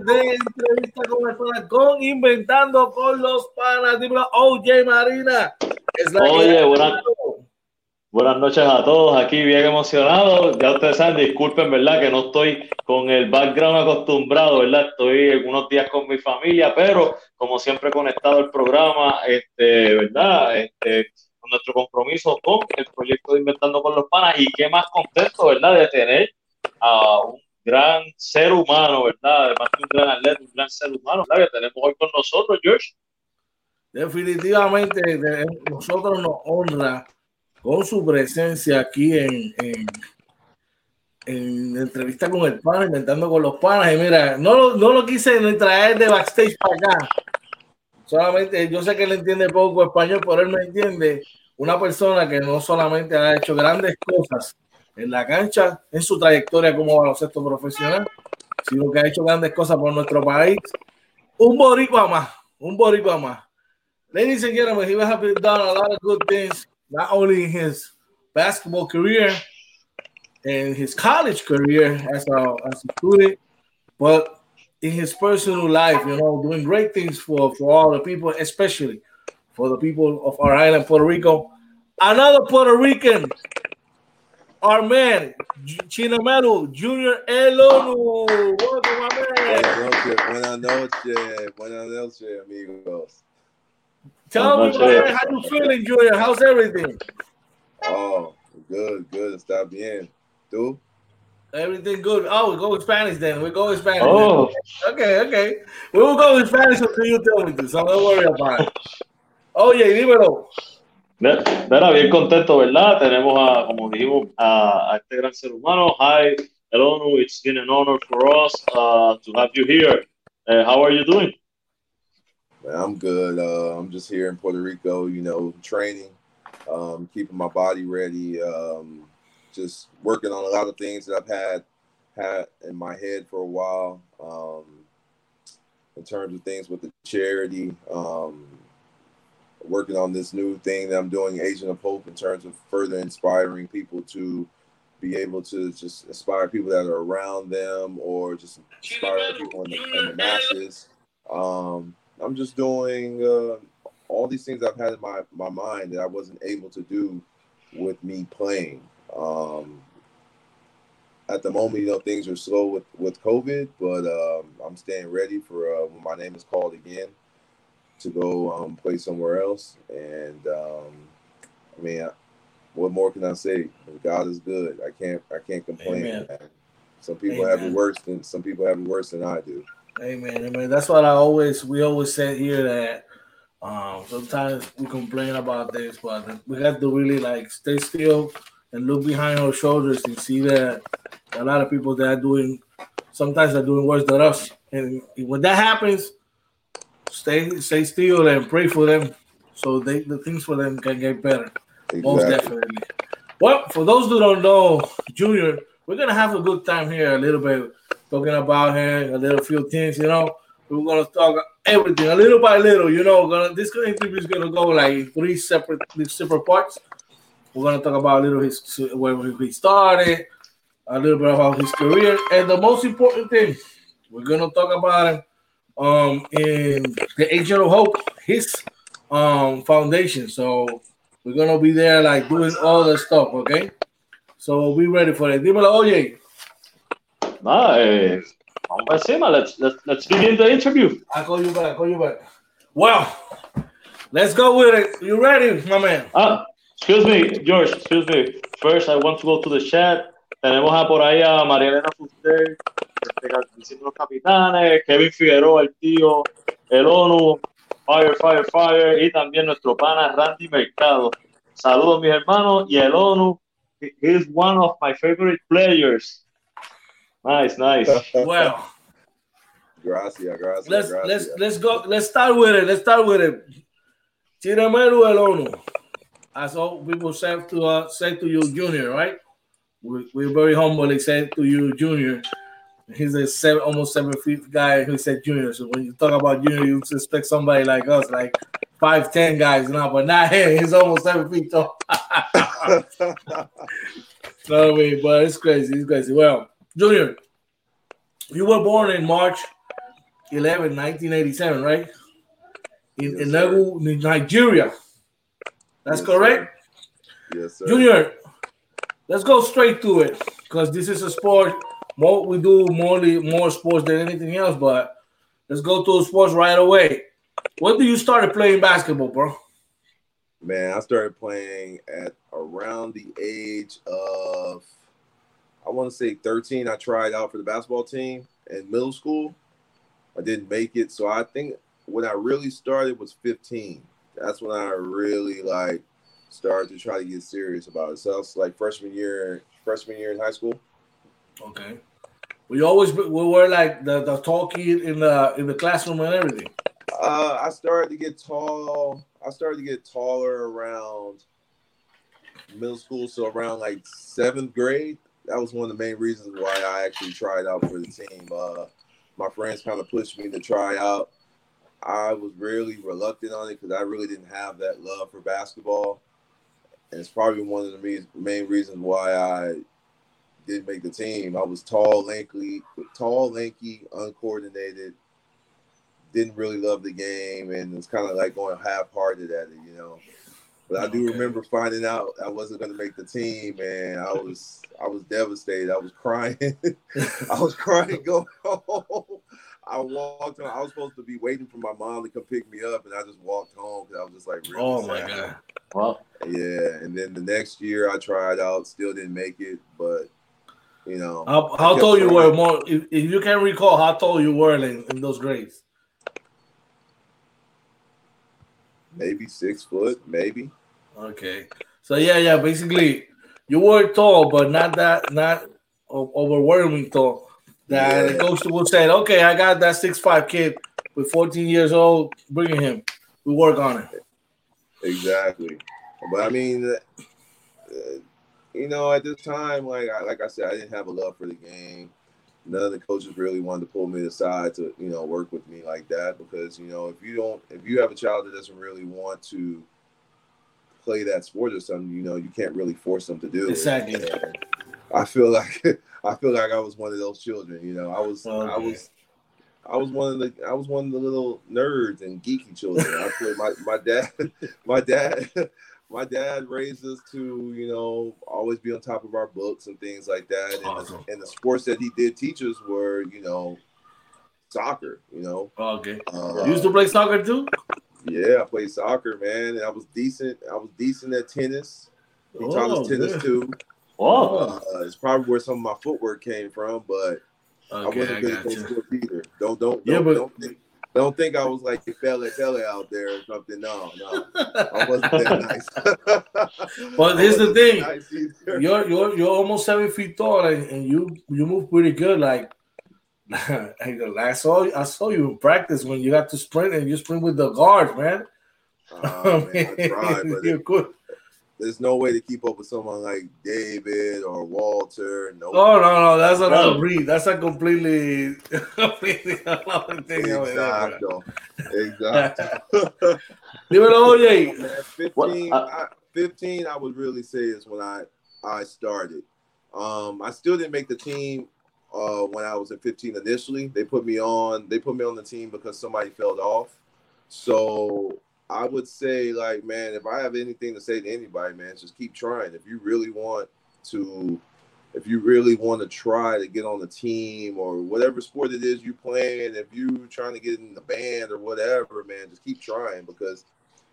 de entrevista con el con Inventando con los Panas. Dímelo, OJ Marina. Oye, buenas, buenas noches a todos. Aquí bien emocionado. Ya ustedes saben, disculpen, ¿verdad? Que no estoy con el background acostumbrado, ¿verdad? Estoy algunos días con mi familia, pero como siempre conectado al programa, este, ¿verdad? Este, nuestro compromiso con el proyecto de Inventando con los Panas y qué más contento, ¿verdad? De tener a un gran ser humano, ¿verdad? Además de un gran atleta, un gran ser humano, ¿verdad? Que tenemos hoy con nosotros, George. Definitivamente, nosotros nos honra con su presencia aquí en, en, en entrevista con el pana, inventando con los panas. Y mira, no, no lo quise traer de backstage para acá. Solamente, yo sé que él entiende poco español, pero él me entiende una persona que no solamente ha hecho grandes cosas en la cancha, en su trayectoria como baloncesto profesional, sino que ha hecho grandes cosas por nuestro país. Un boricua más, un boricua más. Ladies and gentlemen, he has done a lot of good things, not only in his basketball career and his college career as a, as a student, but in his personal life, you know, doing great things for, for all the people, especially for the people of our island, Puerto Rico. Another Puerto Rican, our man, Chinemelu Junior Elonu. Welcome, my man. Buenas noches, buenas noches, amigos. Tell me, man, how you feeling, Junior? How's everything? Oh, good, good. Está bien. ¿Tú? Everything good. Oh, we go with Spanish then. We go with Spanish. Oh. Then. Okay, okay. We will go with Spanish until you tell me to, so don't worry about it. Oh, Oye, dímelo. Mira, bien contento, ¿verdad? Tenemos a, como dijimos, a, a este gran ser humano. Hi, Elonu, it's been an honor for us uh, to have you here. Uh, how are you doing? I'm good. Uh, I'm just here in Puerto Rico, you know, training, um, keeping my body ready, um, just working on a lot of things that I've had had in my head for a while. Um, in terms of things with the charity, um, working on this new thing that I'm doing, Agent of Hope, in terms of further inspiring people to be able to just inspire people that are around them or just inspire people in the, in the masses. Um, I'm just doing uh, all these things I've had in my, my mind that I wasn't able to do with me playing. Um, at the moment, you know, things are slow with, with COVID, but um, I'm staying ready for uh, when my name is called again to go um, play somewhere else. And um, I mean, what more can I say? God is good. I can't I can't complain. Some people Amen. have it worse than some people have it worse than I do. Amen. Amen. That's what I always we always say here that um, sometimes we complain about this, but we have to really like stay still and look behind our shoulders and see that a lot of people that are doing sometimes are doing worse than us. And when that happens, stay stay still and pray for them so they the things for them can get better. Exactly. Most definitely. Well, for those who don't know, Junior, we're gonna have a good time here a little bit talking about him, a little few things, you know. We're gonna talk everything a little by little, you know. Gonna, this interview is gonna go like three separate separate parts. We're gonna talk about a little his where he started, a little bit about his career, and the most important thing, we're gonna talk about him um in the Agent of Hope, his um foundation. So we're gonna be there like doing all the stuff, okay? So be ready for it. Dímelo, oye. Nice. Vamos. Let's let's let's begin the interview. I call you back. I call you back. Well, let's go with it. You ready, my man? Ah, excuse me, George. Excuse me. First, I want to go to the chat. Tenemos a por ahí a María Elena Fuster, diciendo los capitanes, Kevin Figueroa, el tío, el ONU, Fire, Fire, Fire, y también nuestro pana Randy Mercado. Saludos, mis hermanos, y el ONU, he is one of my favorite players. Nice, nice. Well, gracias, gracias. Let's gracias. let's let's go. Let's start with it. Let's start with it. Chirameru el ONU, as all people say to uh, say to you, Junior, right? We, we're very humbly say to you, Junior. He's a seven, almost seven feet guy who said Junior. So when you talk about Junior, you suspect somebody like us, like five ten guys now, but not him. He's almost seven feet tall. no way, but it's crazy. It's crazy. Well, Junior, you were born in March 11, 1987, right? In, Yes, in sir. Nigeria. That's Yes, correct? yes, sir. Junior, let's go straight to it because this is a sport. More we do more more sports than anything else, but let's go to sports right away. When do you started playing basketball, bro? Man, I started playing at around the age of, I want to say 13. I tried out for the basketball team in middle school. I didn't make it. So I think when I really started was 15. That's when I really like started to try to get serious about it. So that's like freshman year, freshman year in high school. Okay. We always we were like the, the tall kid in the in the classroom and everything. Uh, I started to get tall. I started to get taller around middle school, so around like seventh grade. That was one of the main reasons why I actually tried out for the team. Uh, my friends kind of pushed me to try out. I was really reluctant on it because I really didn't have that love for basketball, it's probably one of the main reasons why I didn't make the team. I was tall, lanky, tall, lanky, uncoordinated didn't really love the game and it's kind of like going half-hearted at it, you know. But I do Okay. remember finding out I wasn't going to make the team, and I was I was devastated. I was crying. I was crying going home. I walked home. I was supposed to be waiting for my mom to come pick me up, and I just walked home because I was just like, really Oh my sad. god. Well, Yeah, and then the next year I tried out, still didn't make it, but you know, How, how tall you were more if, if you can recall how tall you were in, in those grades? maybe six foot, maybe. Okay. So yeah, yeah, basically you were tall, but not that not overwhelming tall. That the Yeah. coach would say, okay, I got that six five kid with 14 years old, bringing him. We work on it. Exactly. But I mean, uh, you know, at this time, like I, like I said, I didn't have a love for the game. None of the coaches really wanted to pull me aside to, you know, work with me like that because, you know, if you don't, if you have a child that doesn't really want to play that sport or something, you know, you can't really force them to do it. Exactly. I feel like I feel like I was one of those children. You know, I was I Okay. was I was one of the I was one of the little nerds and geeky children. I feel my my dad my dad my dad raised us to you know always be on top of our books and things like that. And, Awesome. the, and the sports that he did teach us were you know soccer. You know, Okay. uh, You used to play soccer too? yeah, I played soccer, man, and I was decent. I was decent at tennis. He taught Oh, us tennis good. too. Whoa. Uh, it's probably where some of my footwork came from, but I wasn't I good at got those you. sports either. Don't don't don't, but don't, think, don't think I was like fella fella out there or something. No, no, I wasn't that nice. But here's the thing. nice you're you're you're almost seven feet tall and, and you you move pretty good. Like I saw I saw you in practice when you got to sprint and you sprint with the guards, man. Oh, man, I tried, but You're it, good. There's no way to keep up with someone like David or Walter. No, Oh no, no, that's another No. breed. That's a completely completely another thing. over there, bro. exactly, exactly. Dímelo, oye. Man, 15, What- I, 15, I would really say is when I I started. Um, I still didn't make the team uh, when I was in 15 initially. They put me on. They put me on the team because somebody fell off. So I would say, like, man, if I have anything to say to anybody, man, just keep trying. If you really want to, if you really want to try to get on the team or whatever sport it is you playing, if you trying to get in the band or whatever, man, just keep trying because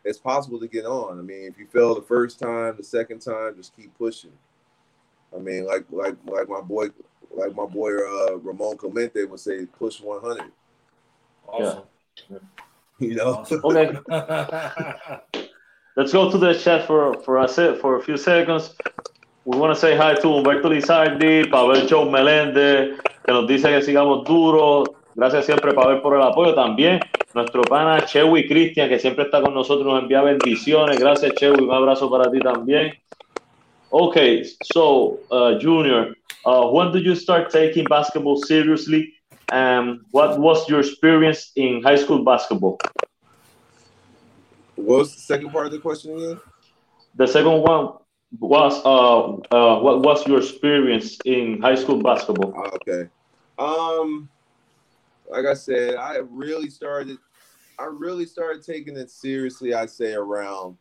it's possible to get on. I mean, if you fail the first time, the second time, just keep pushing. I mean, like like like my boy, like my boy uh, Ramon Clemente would say, push 100. Awesome. Okay, let's go to the chat for for a few seconds. We want to say hi to Humberto Lizardi, Pavel Joe Meléndez, que nos dice que sigamos duros. Gracias siempre, Pavel, por el apoyo. También nuestro pana Chewy Cristian, que siempre está con nosotros, nos envía bendiciones. Gracias, Chewy. Un abrazo para ti también. Okay, so, uh, Junior, uh, when did you start taking basketball seriously? And what was your experience in high school basketball? what was the second part of the question again? The second one, was uh, uh what was your experience in high school basketball? Okay. Um like I said, I really started I really started taking it seriously, I'd say around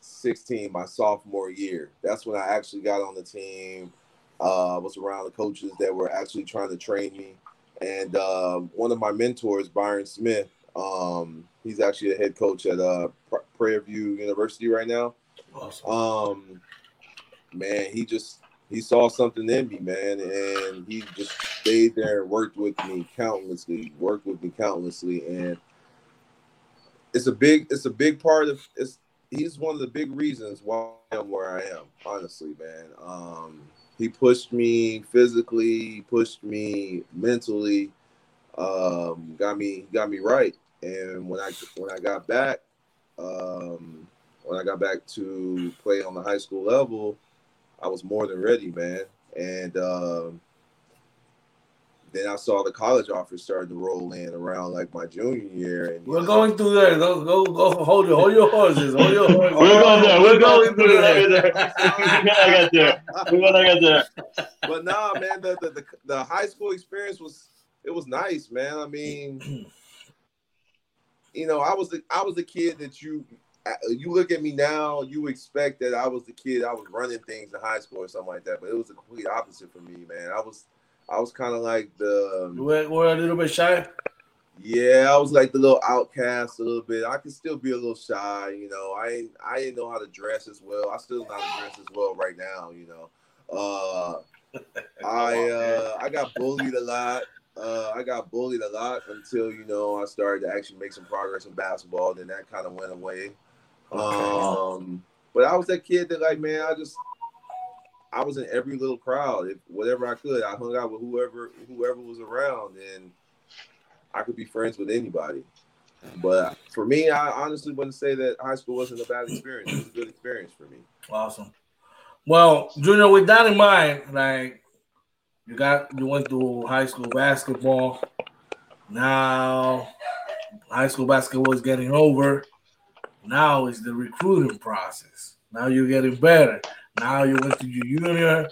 16, my sophomore year. That's when I actually got on the team. Uh, was around the coaches that were actually trying to train me. And um, one of my mentors, Byron Smith, um, he's actually a head coach at uh, Prairie View University right now. Awesome. Um, man, he just he saw something in me, man, and he just stayed there and worked with me countlessly, worked with me countlessly, and it's a big it's a big part of it's he's one of the big reasons why I'm where I am, honestly, man. Um, he pushed me physically, pushed me mentally, um, got me got me right. And when I when I got back, um, when I got back to play on the high school level, I was more than ready, man. And um, then I saw the college offers starting to roll in around like my junior year. And we're know, going through there. Go, go, go. Hold your, hold your horses. Hold your horses. we're going there. We're going through there. We're gonna there. We're gonna get there. But nah, man, the, the the the high school experience was it was nice, man. I mean, you know, I was the I was the kid that you uh, you look at me now, you expect that I was the kid I was running things in high school or something like that, but it was the complete opposite for me, man. I was I was kind of like the. Um, were, were a little bit shy. Yeah, I was like the little outcast a little bit. I could still be a little shy, you know. I I didn't know how to dress as well. I still not dress as well right now, you know. Uh, I uh, I got bullied a lot. Uh, I got bullied a lot until you know I started to actually make some progress in basketball. Then that kind of went away. Um, but I was that kid that like, man, I just I was in every little crowd. If whatever I could, I hung out with whoever whoever was around, and I could be friends with anybody. But for me, I honestly wouldn't say that high school wasn't a bad experience. It was a good experience for me. Awesome. Well, Junior, with that in mind, like you got you went through high school basketball. Now high school basketball is getting over. Now is the recruiting process. Now you're getting better. Now you went to your junior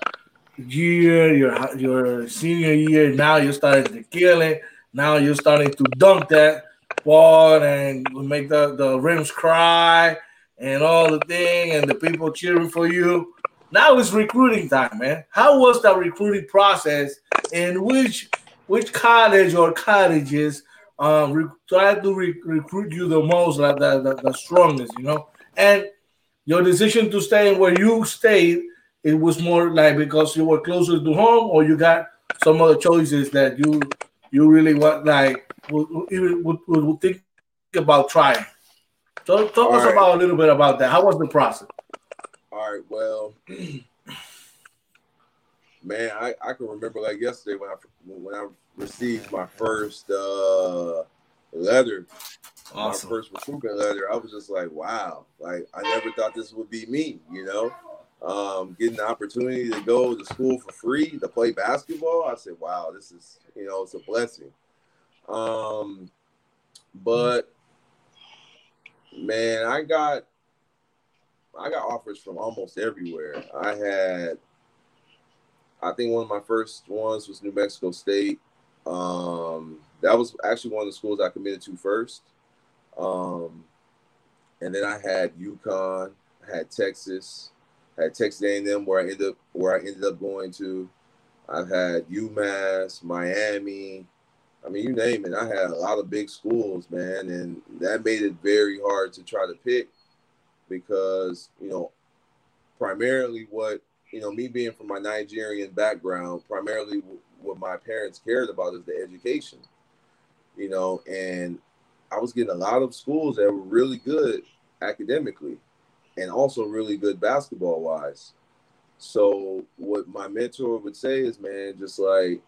year, your your senior year. Now you're starting to kill it. Now you're starting to dunk that ball and make the, the rims cry and all the thing and the people cheering for you. Now it's recruiting time, man. How was that recruiting process and which which college or colleges um re- try to re- recruit you the most, like the, the, the strongest, you know? And your decision to stay where you stayed, it was more like because you were closer to home, or you got some other choices that you you really want like would, would, would, think about trying. So talk All us right. about a little bit about that. How was the process? All right. Well, man, I, I can remember like yesterday when I when I received my first uh, letter awesome. my first recruitment letter, I was just like, wow, like I never thought this would be me, you know. Um, getting the opportunity to go to school for free to play basketball, I said, wow, this is, you know, it's a blessing. Um, but man, I got I got offers from almost everywhere. I had I think one of my first ones was New Mexico State. Um, that was actually one of the schools I committed to first. Um, and then I had UConn, I had Texas, I had Texas A&M where I ended up where I ended up going to. I've had UMass, Miami. I mean, you name it. I had a lot of big schools, man, and that made it very hard to try to pick because you know, primarily what you know, me being from my Nigerian background, primarily what my parents cared about is the education. You know, and I was getting a lot of schools that were really good academically and also really good basketball wise. So what my mentor would say is, man, just like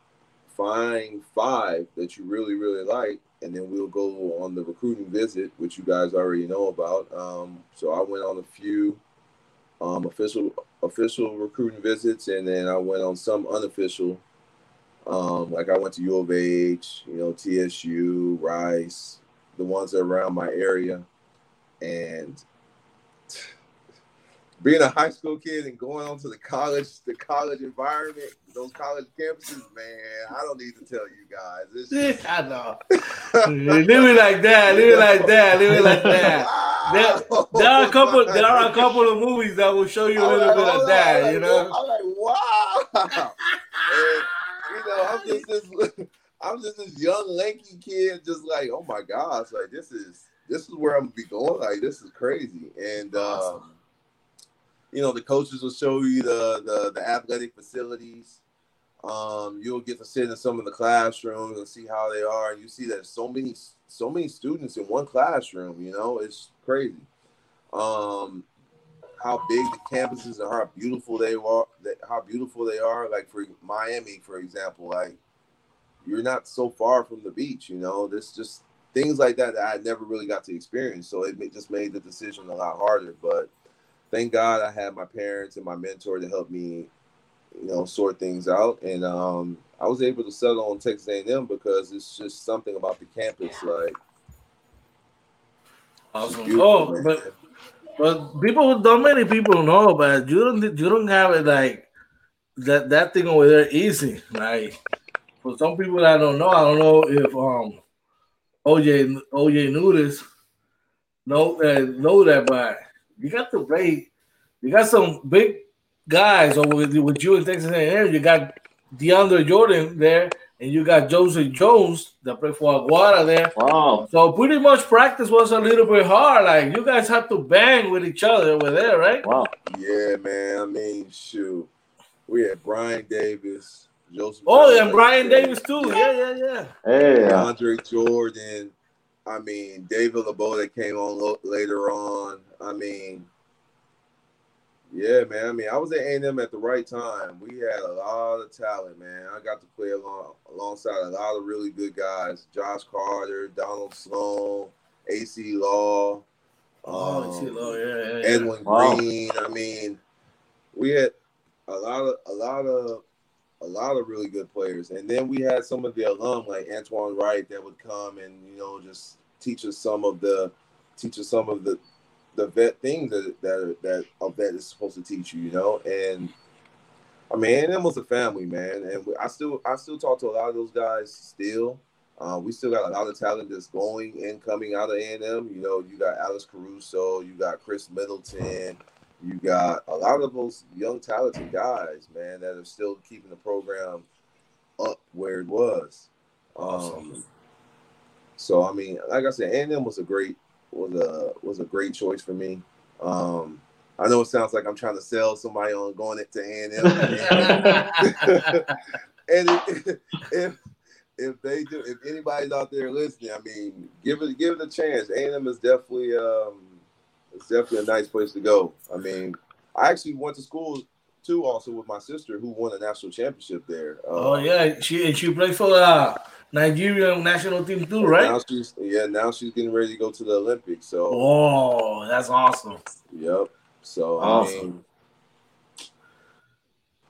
find five that you really, really like, and then we'll go on the recruiting visit, which you guys already know about. Um, so I went on a few um, official official recruiting visits, and then I went on some unofficial. Um, like I went to U of H, you know, TSU, Rice, the ones around my area. And being a high school kid and going on to the college, the college environment, those college campuses, man, I don't need to tell you guys. It's just, I know. Living like that, living like that, living like that. There, there are a couple. There are a couple of movies that will show you a little like, bit of that. on, You know. I'm like, wow. and, you know, I'm just this, I'm just this young lanky kid, just like, oh my gosh, like this is this is where I'm gonna be going. Like this is crazy. And um, you know, the coaches will show you the the, the athletic facilities. Um, you'll get to sit in some of the classrooms and see how they are, and you see that so many so many students in one classroom. You know, it's crazy. Um, how big the campuses and how beautiful they are. That how beautiful they are. Like for Miami, for example, like you're not so far from the beach. You know, there's just things like that that I never really got to experience. So it just made the decision a lot harder. But thank God I had my parents and my mentor to help me, you know, sort things out. And um, I was able to settle on Texas A&M because it's just something about the campus, like. Awesome. Oh, man. but but people, don't many people know, but you don't you don't have it like that that thing over there easy. Like for some people that don't know, I don't know if um OJ OJ knew this, know uh, know that, but you got to play. You got some big guys over with, with you in Texas A&M. You got DeAndre Jordan there, and you got Joseph Jones that play for Aguada there. Wow. So pretty much practice was a little bit hard. Like you guys have to bang with each other over there, right? Wow. Yeah, man. I mean, shoot. We had Bryan Davis, Joseph. Oh, Johnson, and Bryan Davis too. Yeah, yeah, yeah. Hey. Andre Jordan. I mean, David Loubeau that came on lo- later on. I mean, yeah, man. I mean, I was at A&M at the right time. We had a lot of talent, man. I got to play along alongside a lot of really good guys: Josh Carter, Donald Sloan, Acie Law. Oh, um, see, oh, yeah, yeah, yeah. Edwin Wow. Green. I mean, we had a lot of a lot of a lot of really good players, and then we had some of the alum like Antoine Wright that would come and you know just teach us some of the teach us some of the the vet things that that that a vet is supposed to teach you, you know, and. I mean, it was a family, man, and we, I still, I still talk to a lot of those guys. Still, uh, we still got a lot of talent that's going and coming out of A and M. You know, you got Alex Caruso, you got Khris Middleton, you got a lot of those young talented guys, man, that are still keeping the program up where it was. Um, Awesome. so I mean, like I said, A and M was a great was a was a great choice for me. Um, I know it sounds like I'm trying to sell somebody on going into A and M. and if, if if they do, if anybody's out there listening, I mean, give it give it a chance. A and M is definitely um, it's definitely a nice place to go. I mean, I actually went to school too, also with my sister who won a national championship there. oh Uh, yeah, she and she played for the Nigerian national team too, right? Now she's yeah, now she's getting ready to go to the Olympics. So Oh, that's awesome. yep. So I Awesome. mean,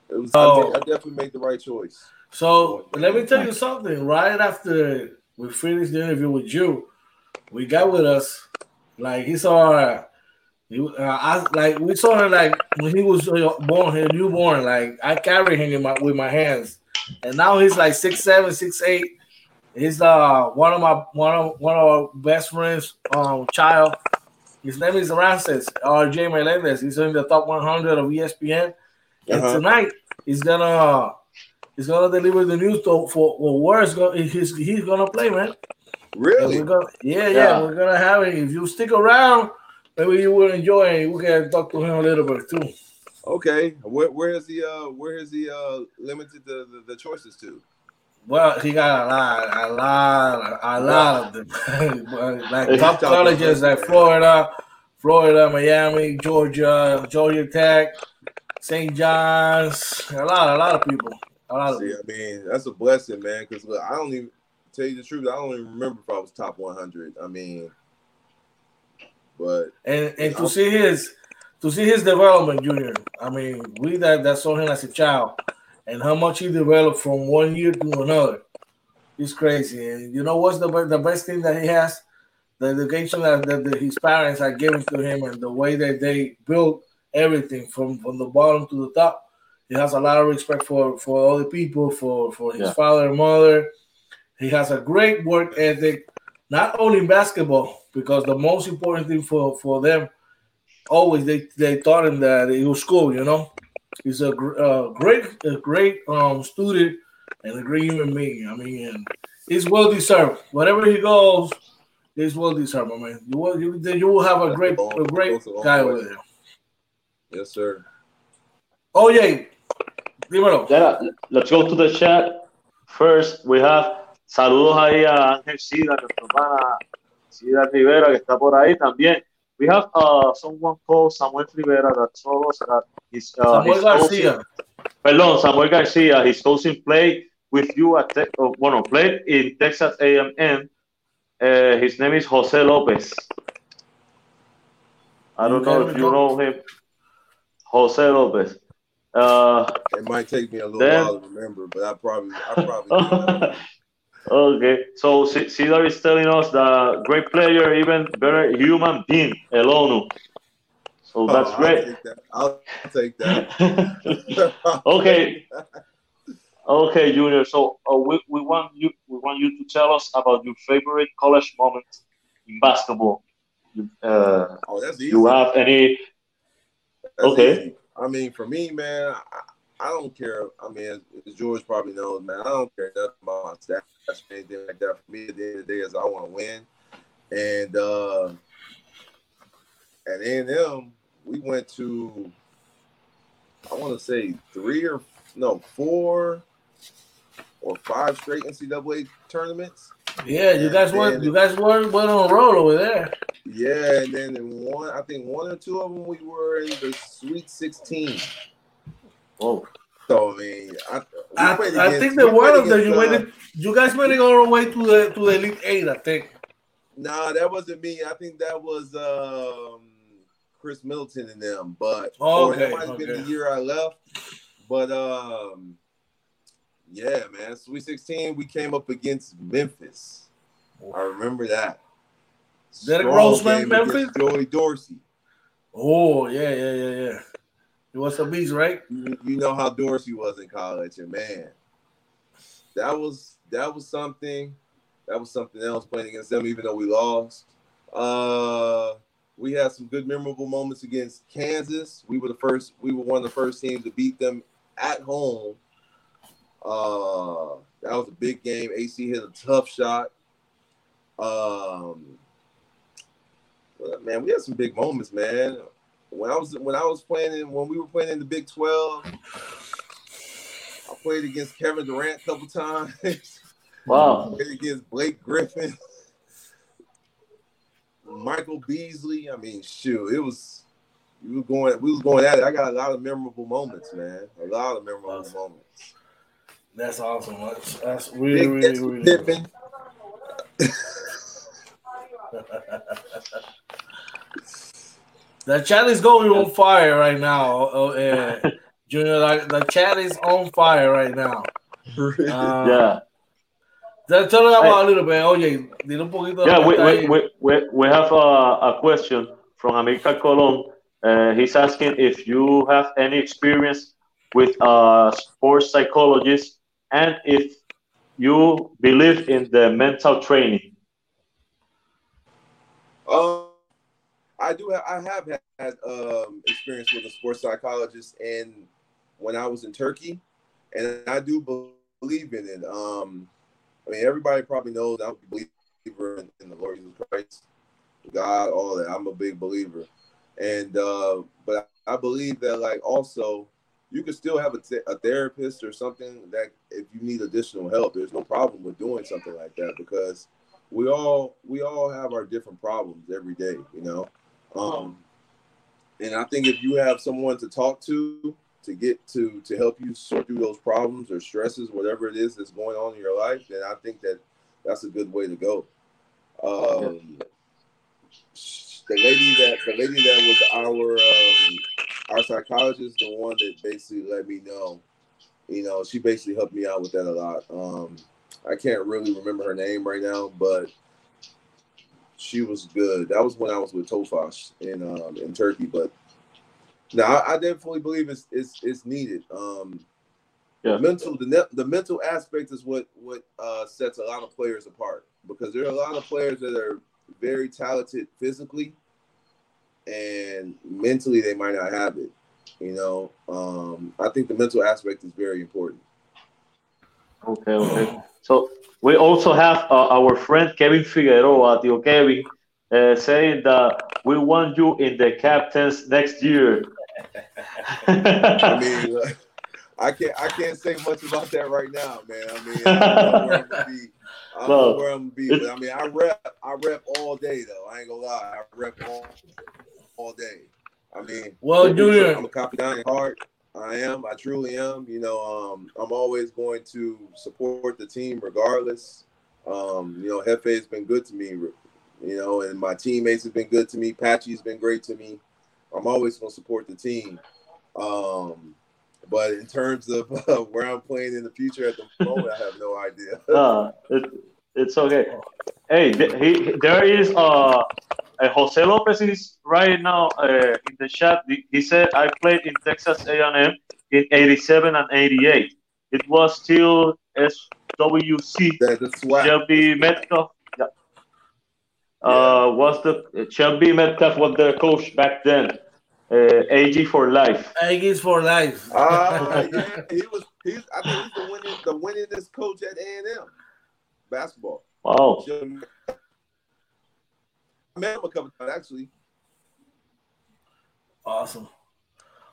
it was. Oh. I, think I definitely made the right choice. So let me tell you something. Right after we finished the interview with you, we got with us like he saw. He, uh, I like we saw him like when he was uh, born, he newborn. Like I carried him in my, with my hands, and now he's like six seven, six eight. He's uh one of my one of one of our best friends, um, child. His name is Ramses R.J. Melendez. He's in the top 100 of ESPN. And Uh-huh. tonight he's gonna he's gonna deliver the news to, for, for where it's gonna he's he's gonna play, man. Really? gonna, yeah, yeah, Yeah. we're gonna have it. If you stick around, maybe you will enjoy it. We can talk to him a little bit too. Okay. Where where is he uh where is he uh limited the, the, the choices to? Well, he got a lot, a lot, a lot of them. Like top colleges like Florida, Florida, Miami, Georgia, Georgia Tech, St. John's, a lot, a lot of people. A lot of See, people. I mean, that's a blessing, man. Because I don't even tell you the truth. I don't even remember if I was top 100. I mean, but and and to see his to see his development, Junior. I mean, we that, that saw him as a child, and how much he developed from one year to another. It's crazy. And you know what's the the best thing that he has? The education that, that, that his parents are giving to him, and the way that they built everything from from the bottom to the top. He has a lot of respect for for other people, for for his Yeah. father and mother. He has a great work ethic, not only in basketball, because the most important thing for for them always they they taught him that it was cool. You know, he's a gr- uh, great a great um student and a great human being. I mean, and he's well deserved. Whatever he goes, he's well deserved. I mean, you will you, you will have a great a great guy over there. Yes, sir. Oh yeah, dímelo. Yeah, let's go to the chat. First, we have saludos ahí a Ángel Sida, nuestra hermana Sida Rivera, que está por ahí también. We have uh, someone called Samuel Rivera that told us that his, uh, Samuel Garcia. cousin- perdón, Samuel Garcia, his cousin played with you at, Te- oh, bueno, played in Texas A&M. Uh, his name is Jose Lopez. I don't know if you know him. Jose Lopez. Uh, It might take me a little Then- while to remember, but I probably, I probably. okay, so C- Cedar is telling us that great player, even better human being, Elonu. So that's Oh, great. I'll take that. I'll take that. okay, okay, Junior. So uh, we, we want you we want you to tell us about your favorite college moment in basketball. You, uh, Oh, that's easy. you have any? That's Okay. easy. I mean, for me, man, I, I don't care. I mean, as, George probably knows, man, I don't care nothing about my stats or anything like that. For me, at the end of the day, is I want to win. And uh, at A and M, we went to, I want to say three or no four or five straight NCAA tournaments. Yeah, you guys went you guys went, went on a roll over there. Yeah, and then in one, I think one or two of them, we were in the Sweet 16. Oh, So I mean, I, I, played I think the one of them you against, made uh, it. You guys made it all the way to the to the elite eight. I think. Nah, that wasn't me. I think that was um, Khris Middleton and them. But Oh, or that okay, might have been the year I left. But um, yeah, man, Sweet 16, we came up against Memphis. I remember that. Derrick Strong Rose went Memphis? Joey Dorsey. Oh yeah, yeah, yeah, yeah. It was a beast, right? you, you know how Dorsey was in college, and man, that was that was something. That was something else playing against them, even though we lost. Uh, we had some good memorable moments against Kansas. We were the first. We were one of the first teams to beat them at home. Uh, that was a big game. Acie hit a tough shot. Um, man, we had some big moments, man when I was when I was playing in when we were playing in the Big Twelve, I played against Kevin Durant a couple times. wow. played against Blake Griffin, Michael Beasley. I mean, shoot, it was we were going we was going at it. I got a lot of memorable moments, man. A lot of memorable Awesome. moments. That's awesome. That's, that's really, Big really, hits really. with Pippen. The chat is going on fire right now. Uh, uh, Junior, like, the chat is on fire right now. Uh, Yeah. Tell tell us about a little bit. Oye, dile un poquito. de Yeah, lo we, que está we, ahí. we, we, we have a, a question from Amilcar Colon. Uh, he's asking if you have any experience with a sports psychologist and if you believe in the mental training. Um, I do. Have, I have had, um, experience with a sports psychologist, and when I was in Turkey, and I do believe in it. Um, I mean, everybody probably knows I'm a believer in, in the Lord Jesus Christ, God, all that. I'm a big believer, and uh, but I believe that like also you can still have a, a therapist or something that if you need additional help, there's no problem with doing something like that because we all we all have our different problems every day, you know. Um, and I think if you have someone to talk to to get to to help you sort through those problems or stresses, whatever it is that's going on in your life, then I think that that's a good way to go. Um, the lady that the lady that was our um, our psychologist, the one that basically let me know, you know, she basically helped me out with that a lot. Um, I can't really remember her name right now, but she was good. That was when I was with Tofaş in um, in Turkey. But now I, I definitely believe it's it's it's needed. Um, Yeah. mental the ne- the mental aspect is what what uh, sets a lot of players apart because there are a lot of players that are very talented physically, and mentally they might not have it. You know, um, I think the mental aspect is very important. Okay, okay. So we also have uh, our friend Kevin Figueroa, Tio Kevin, uh, saying that we want you in the captains next year. I mean, uh, I can't I can't say much about that right now, man. I mean, I don't know where I'm gonna be. I don't know where I'm gonna be, but I mean, I rep I rep all day though. I ain't gonna lie, I rep all all day. I mean, Well, Junior, I'm a confidant at heart. I am. I truly am. You know, um, I'm always going to support the team regardless. Um, you know, Hefe has been good to me. You know, and my teammates have been good to me. Patchy's been great to me. I'm always going to support the team. Um, but in terms of uh, where I'm playing in the future at the moment, I have no idea. Uh, it, it's okay. Hey, he, there is uh, uh, Jose Lopez is right now uh, in the chat. He, he said I played in Texas A&M in '87 and '88. It was still SWC. That the swag. Shelby Metcalf. Yeah. Uh, was the Shelby Metcalf was the coach back then? Uh, AG for life. Aggies for life. Ah, yeah, he was. He's. I think he's the winning, the winningest coach at A and M basketball. Wow. I met him a couple times actually. Awesome.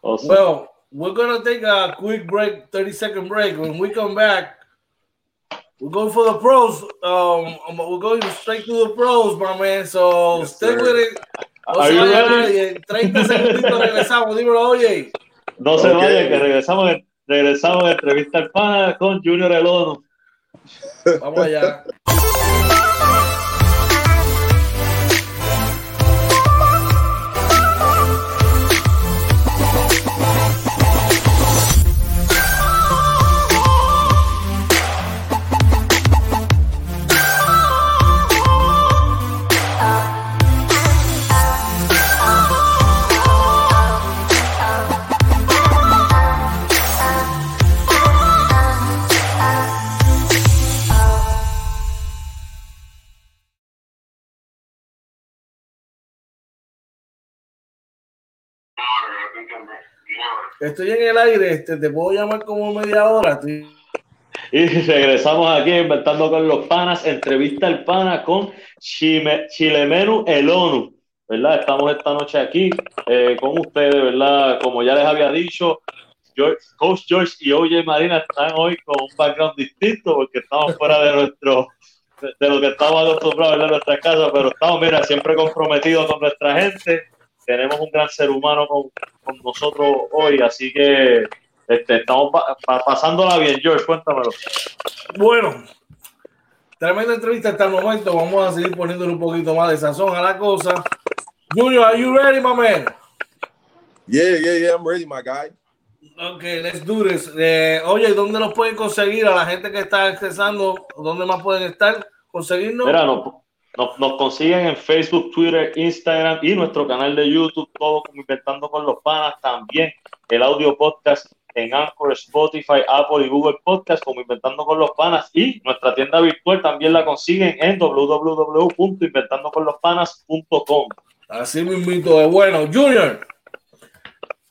Awesome. Well, we're gonna take a quick break, 30 second break. When we come back, we're going for the pros. Um, we're going straight to the pros, my man. So Yes, stay sir. with it. No Are se you vaya ready? nadie. 30 segunditos regresamos. Dímelo, oye. No se Ok. vayan, que regresamos, en- regresamos en entrevista al pana con Junior Elonu. Vamos allá. Estoy en el aire. Este, te puedo llamar como media hora. Estoy- Y regresamos aquí inventando con los panas, entrevista al pana con Chime- Chilemenu Elonu, ¿verdad? Estamos esta noche aquí eh, con ustedes, ¿verdad? Como ya les había dicho, George- Coach George y OJ Marina están hoy con un background distinto porque estamos fuera de nuestro de, lo que estamos acostumbrados en nuestra casa, pero estamos, mira, siempre comprometidos con nuestra gente. Tenemos un gran ser humano con, con nosotros hoy, así que este, estamos pa- pa- pasándola bien, George, cuéntamelo. Bueno, tremenda entrevista hasta el momento. Vamos a seguir poniéndole un poquito más de sazón a la cosa. Junior, are you ready, my man? Yeah, yeah, yeah. I'm ready, my guy. Ok, let's do this. Eh, oye, ¿dónde nos pueden conseguir a la gente que está accesando? ¿Dónde más pueden estar? ¿Conseguirnos? Mira, nos, nos, nos consiguen en Facebook, Twitter, Instagram y nuestro canal de YouTube, todo como Inventando con los Panas. También el audio podcast en Anchor, Spotify, Apple y Google Podcast como Inventando con los Panas. Y nuestra tienda virtual también la consiguen en www.inventandoconlospanas.com. Así mismito es. Bueno, Junior,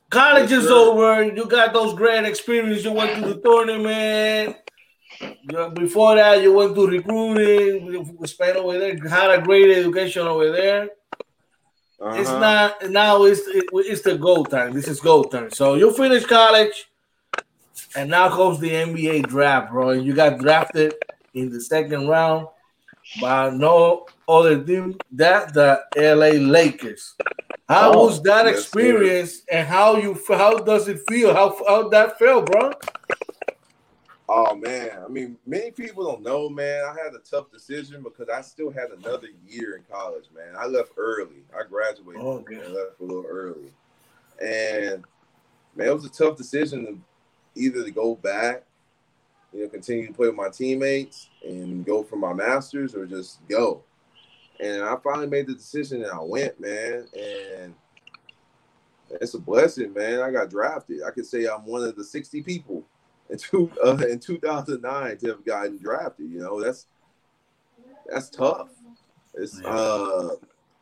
college is over. You got those great experience. You went to the tournament. Before that, you went to recruiting. You spent over there. Had a great education over there. It's Uh-huh. not now. It's it, it's the go time. This is go time. So you finish college, and now comes the NBA draft, bro. And you got drafted in the second round by no other team that the LA Lakers. How Oh, was that experience, and how you how does it feel? How how that felt, bro? Oh man, I mean, many people don't know, man. I had a tough decision because I still had another year in college, man. I left early. I graduated oh, Okay. and left a little early, and man, it was a tough decision to either to go back, you know, continue to play with my teammates and go for my masters, or just go. And I finally made the decision, and I went, man. And It's a blessing, man. I got drafted. I could say I'm one of the 60 people in two uh, in 2009 to have gotten drafted. You know, that's that's tough. It's uh,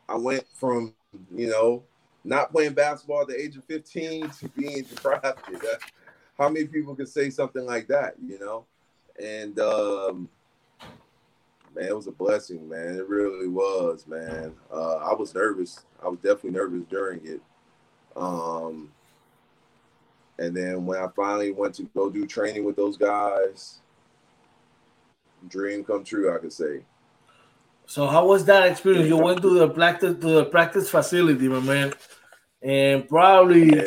I went from you know not playing basketball at the age of 15 to being drafted. That, how many people can say something like that? You know, and um, man, it was a blessing, man. It really was, man. Uh, I was nervous. I was definitely nervous during it. Um, and then when I finally went to go do training with those guys, dream come true, I could say. So how was that experience? You went to the practice to the practice facility, my man, and probably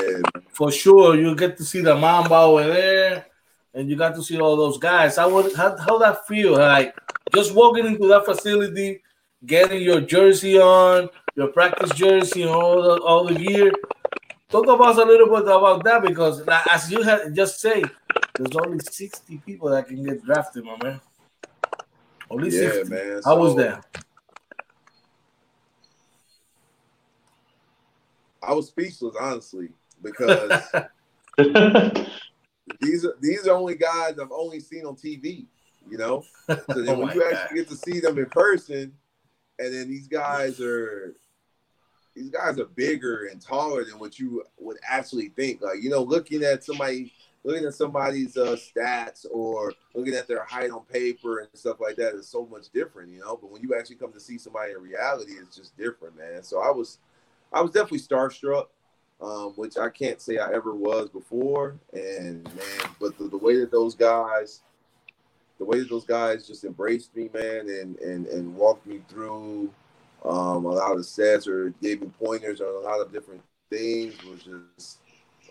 for sure you get to see the Mamba over there, and you got to see all those guys. How would how, how that feel? Like just walking into that facility, getting your jersey on, your practice jersey, all the all the gear. Talk about us a little bit about that because, as you had just say, there's only 60 people that can get drafted, my man. Only yeah, 60. man. How so, was that? I was speechless, honestly, because these are these are only guys I've only seen on TV. You know, so oh when you God. actually get to see them in person, and then these guys are these guys are bigger and taller than what you would actually think. Like you know, looking at somebody, looking at somebody's uh, stats or looking at their height on paper and stuff like that is so much different. You know, but when you actually come to see somebody in reality, it's just different, man. So I was, I was definitely starstruck. Um, which I can't say I ever was before, and man, but the, the way that those guys the way that those guys just embraced me, man, and and and walked me through um, a lot of sets or gave me pointers on a lot of different things was just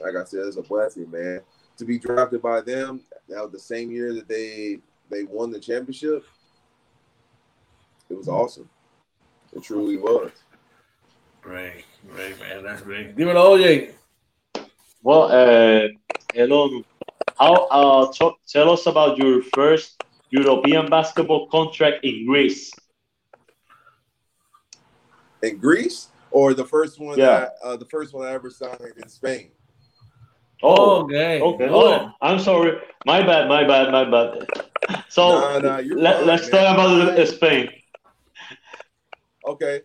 like I said, it's a blessing, man. To be drafted by them, that was the same year that they they won the championship. It was awesome. It truly was. Great, great, man. That's great. Give it all, Jake. Well, uh, hello. How uh, talk, tell us about your first European basketball contract in Greece in Greece or the first one yeah. that uh, the first one I ever signed in Spain. Oh, okay. Okay. Oh, I'm sorry. My bad. My bad. My bad. So nah, nah, let, us talk about man. Spain. Okay.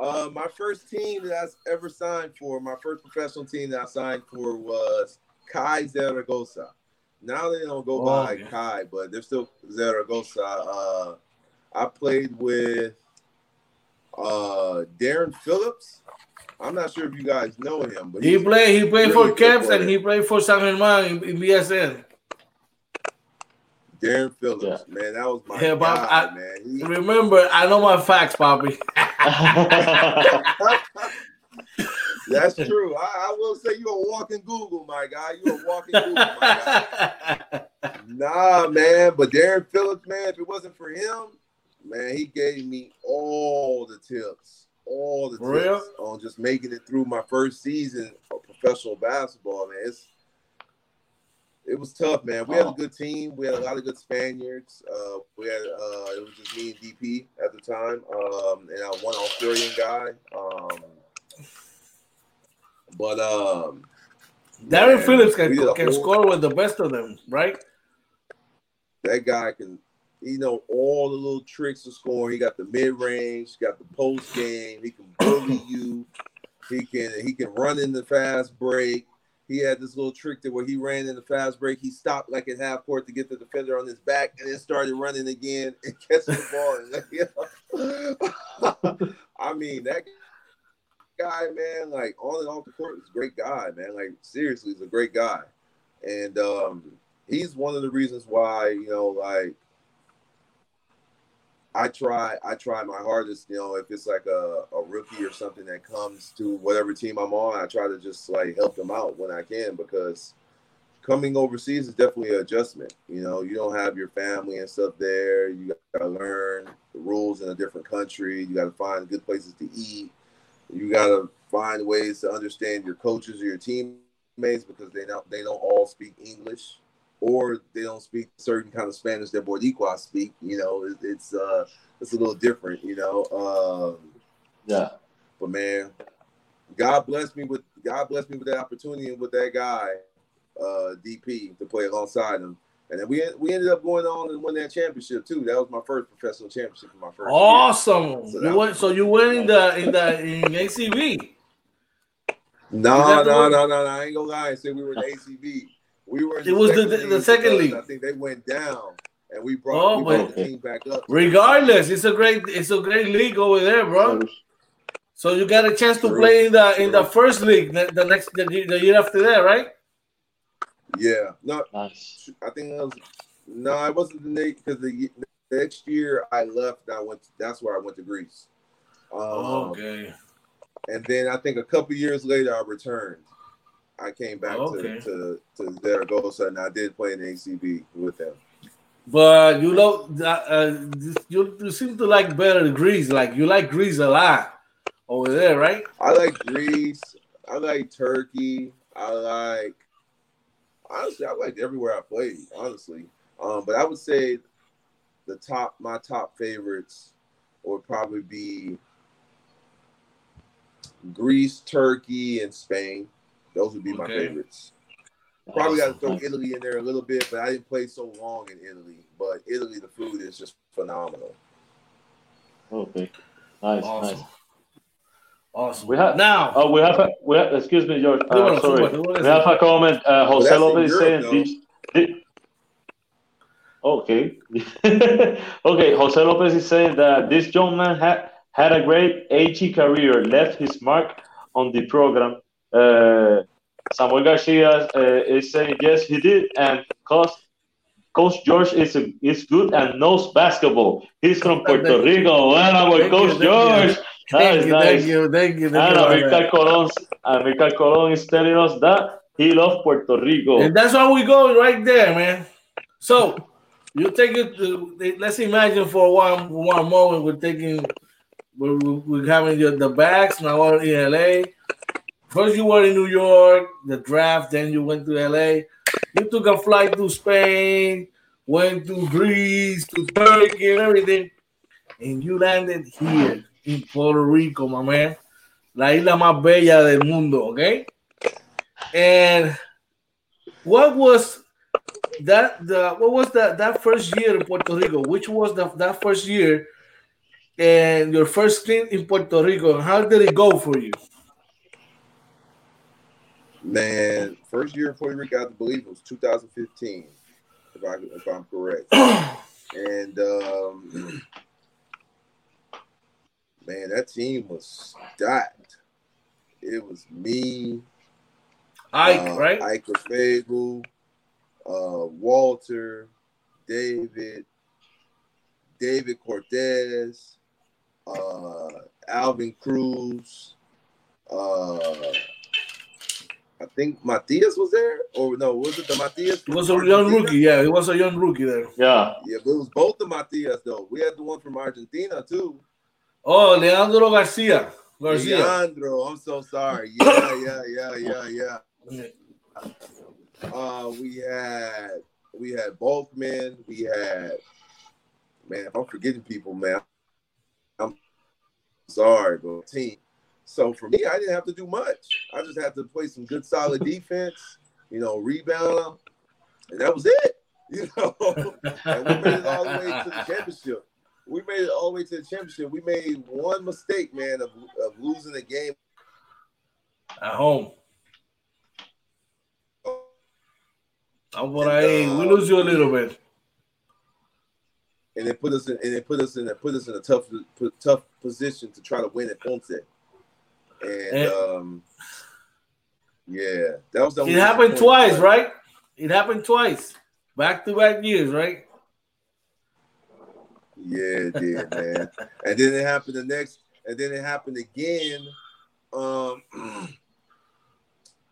Uh, my first team that I've ever signed for, my first professional team that I signed for was CAI Zaragoza. Now they don't go oh, by okay. CAI, but they're still Zaragoza. Uh, I played with uh, Darren Phillips. I'm not sure if you guys know him, but he played. He played really for Caps and he played for San Germán in, in BSN. Darren Phillips, yeah. man, that was my yeah, guy, I, man. He, remember, I know my facts, Bobby. That's true. I, I, will say you're a walking Google, my guy. You're a walking Google, my guy. Nah, man. But Darren Phillips, man, if it wasn't for him, man, he gave me all the tips, all the For tips real? on just making it through my first season of professional basketball, man. It's, it was tough, man. We had a good team. We had a lot of good Spaniards. Uh, we had uh, it was just me and DP at the time, um, and uh, one Australian guy. Um, but um, Darren man, Phillips can, can whole, score with the best of them, right? That guy can you know all the little tricks of scoring. He got the mid range, got the post game. He can bully you. He can he can run in the fast break. He had this little trick that where he ran in the fast break. He stopped like at half court to get the defender on his back, and then started running again and catching the ball. I mean that guy, man, like on and off the court, is a great guy, man. Like seriously, he's a great guy, and um, he's one of the reasons why you know, like I try I try my hardest, you know, if it's like a, a rookie or something that comes to whatever team I'm on, I try to just like help them out when I can because coming overseas is definitely an adjustment. You know, you don't have your family and stuff there. You gotta learn the rules in a different country. You gotta find good places to eat. You gotta find ways to understand your coaches or your teammates because they don't they don't all speak English or they don't speak certain kind of Spanish that Boricua speak. You know, it, it's uh, it's a little different. You know, um, yeah. But man, God blessed me with God blessed me with that opportunity and with that guy, uh, DP, to play alongside him. And then we we ended up going on and win that championship too. That was my first professional championship for my first. Awesome. So you that- went, so you went in the in the in ACB. No, Is that the no, no, no, no. I ain't gonna lie and say we were in ACB. We were. In It was the- second the- the league second league. I think they went down, and we brought, Oh, we brought but- the team back up. Regardless, it's a great it's a great league over there, bro. So you got a chance to True. play in the in the first league the, the next the, year- the year after that, right? Yeah, no, Nice. I think that was no, it wasn't the next because the, the next year I left. I went. that's where I went to Greece. Um, okay. And then I think a couple years later I returned. I came back Okay. to, to to Zaragoza and I did play in the ACB with them. But you know, uh, you, you seem to like better Greece. Like you like Greece a lot over there, right? I like Greece. I like Turkey. I like honestly, I liked everywhere I played. Honestly, um, but I would say the top, my top favorites would probably be Greece, Turkey, and Spain. Those would be my Okay. favorites. Probably got to throw Italy in there a little bit, but I didn't play so long in Italy. But Italy, the food is just phenomenal. Okay. Nice, Awesome. nice. Awesome. We have- now. Oh, we have we have, excuse me, George. Uh, Súbalo, sorry. súbalo, súbalo. We have a comment. Uh, Jose that's in Lopez is saying though. this. thi- Okay. okay. Jose Lopez is saying that this young man had had a great AG career, left his mark on the program. Uh, Samuel Garcia uh, is saying yes, he did, and Coach Coach George is a, is good and knows basketball. He's from Puerto Rico. Well, Thank Coach you. George. That Thank is you, nice. thank you, thank you, thank And. Amilcar Colon, Amilcar Colon is telling us that he loves Puerto Rico. And that's why we go right there, man. So you take it. To, let's imagine for one one moment we're taking we're, we're having the, the backs now we're in LA. First you were in New York, the draft. Then you went to LA. You took a flight to Spain, went to Greece, to Turkey, and everything, and you landed here in Puerto Rico, my man. La isla más bella del mundo, okay? And what was that the what was that that first year in Puerto Rico? Which was the that first year and your first stint in Puerto Rico? How did it go for you? Man, first year in Puerto Rico, I believe it was 2015, if I if I'm correct. and um, man, that team was stacked. It was me, Ike, uh, right? Ike Fable, uh, Walter, David, David Cortez, uh, Alvin Cruz. Uh, I think Matias was there, or no, was it the Matias? It was a young rookie, yeah. It was a young rookie there. Yeah. Yeah, but it was both the Matias though. We had the one from Argentina too. Oh, Leandro Garcia. Garcia. Leandro, I'm so sorry. Yeah, yeah, yeah, yeah, yeah. Uh, we had we had Bulkman. We had man. If I'm forgetting people, man, I'm sorry, but team. So for me, I didn't have to do much. I just had to play some good, solid defense. You know, rebound, and that was it. You know, and we made it all the way to the championship. We made it all the way to the championship. We made one mistake, man, of, of losing the game At home. Oh. I'm por ahí. We lose you a uh, little bit. and it put us in and it put us in it put us in a tough tough position to try to win at Ponce. And And- um yeah, that was the It happened twice, right? It happened twice. Back to back years, right? Yeah, it did, man. and then it happened the next, and then it happened again. Um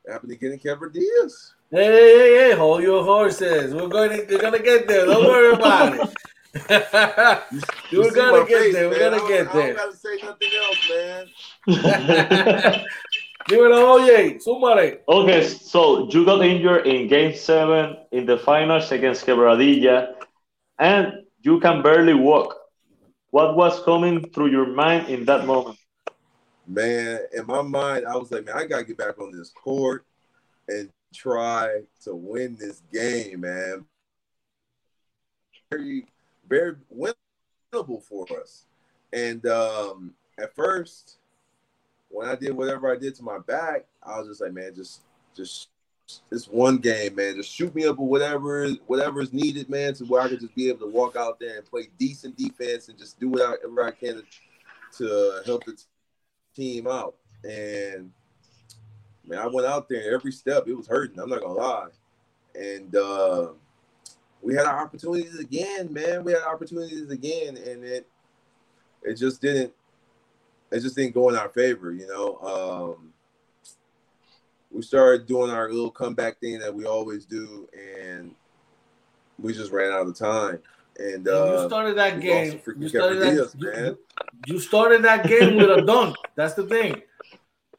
it happened again in Kevin Diaz. Hey, hey, hey, hey, hold your horses. We're going to, we're gonna get there. Don't worry about it. You We're gonna get face, there. We're man. gonna get don't- I there. don't gotta say nothing else, man. Dímelo, oye, súmale. Okay, so you got injured in Game Seven in the finals against Quebradilla, and you can barely walk. What was coming through your mind in that moment? man, in my mind, I was like, man, I gotta get back on this court and try to win this game, man. Very, very winnable for us. And um, at first, when I did whatever I did to my back, I was just like, man, just, just this one game, man. Just shoot me up or whatever, whatever is needed, man, to where I could just be able to walk out there and play decent defense and just do whatever I can to, to help the team out. And man, I went out there every step it was hurting. I'm not gonna lie. And uh, we had our opportunities again, man. We had opportunities again, and it it just didn't it just didn't go in our favor, you know. Um, we started doing our little comeback thing that we always do, and we just ran out of time. And, uh, you started that game. You started that. You, you started that game with a dunk. That's the thing.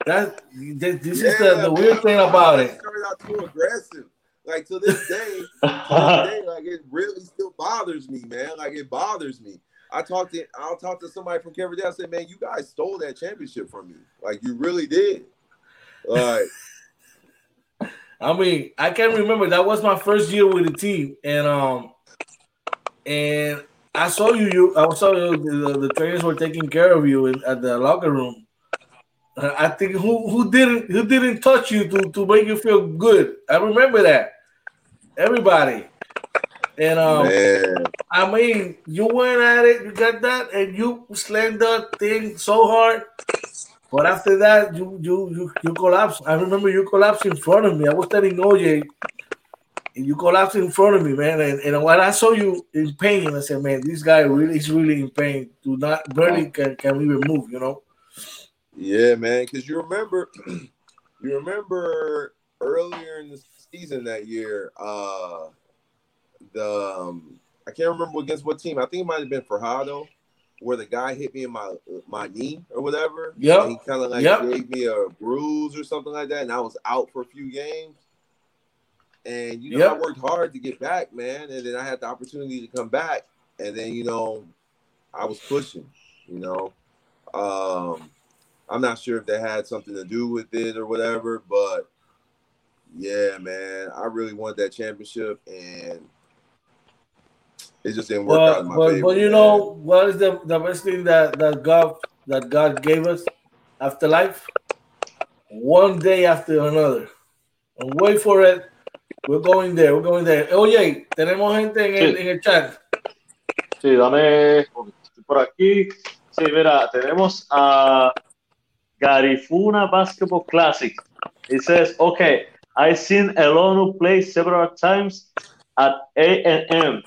That this, this yeah, is the, the weird thing about it. Started out too aggressive. Like to this day, to this day, like it really still bothers me, man. Like it bothers me. I talked to I'll talk to somebody from Cavalier. I said, man, you guys stole that championship from me. Like you really did. Like I mean, I can't remember. That was my first year with the team, and um, and I saw you. You, I saw you. The, the trainers were taking care of you in, at the locker room. I think who who didn't who didn't touch you to to make you feel good. I remember that. Everybody. And um, Man. I mean, you went at it, you got that, and you slammed that thing so hard. But after that, you you you, you collapsed. I remember you collapsed in front of me. I was telling OJ, and you collapsed in front of me, man. And, and when I saw you in pain, I said, man, this guy really is really in pain. Do not barely can, can even move, you know. Yeah, man. Because you remember, you remember earlier in the season that year, uh the um, I can't remember against what team. I think it might have been Fajardo where the guy hit me in my my knee or whatever. Yeah. He kind of like yep. gave me a bruise or something like that, and I was out for a few games. And you know, yep. I worked hard to get back, man, and then I had the opportunity to come back, and then you know, I was pushing. You know, um, I'm not sure if that had something to do with it or whatever, but yeah, man, I really wanted that championship, and it just didn't work but, out in my but, favor. But you know what is the, the best thing that, that God that God gave us after life? One day after another. And wait for it. We're going there, we're going there. Oye, tenemos gente en, sí. el, en el chat. Sí, dame por aquí. Sí, mira, tenemos a Garifuna Basketball Classic. It says, okay, I've seen Elonu play several times at A&M.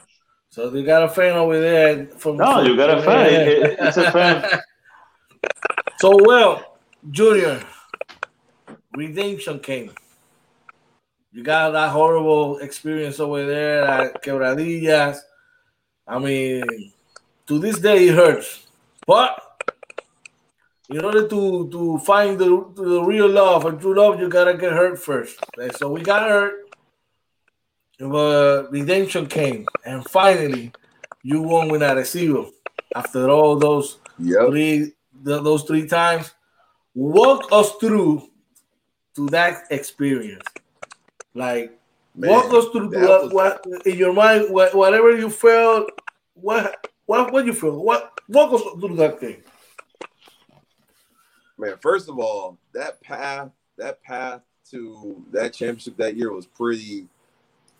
So you got a fan over there from. No, from, you got a fan. It, it's a fan. so well, Junior, redemption came. You got that horrible experience over there at Quebradillas. I mean, to this day it hurts, but in order to to find the, the real love and true love, you gotta get hurt first. And so we got hurt but uh, redemption came, and finally, you won with Arecibo. After all those yep. three, the, those three times, walk us through to that experience. Like, Man, walk us through what, what, in your mind, what, whatever you felt. What, what, what you feel? What, walk us through that thing. Man, first of all, that path, that path to that championship that year was pretty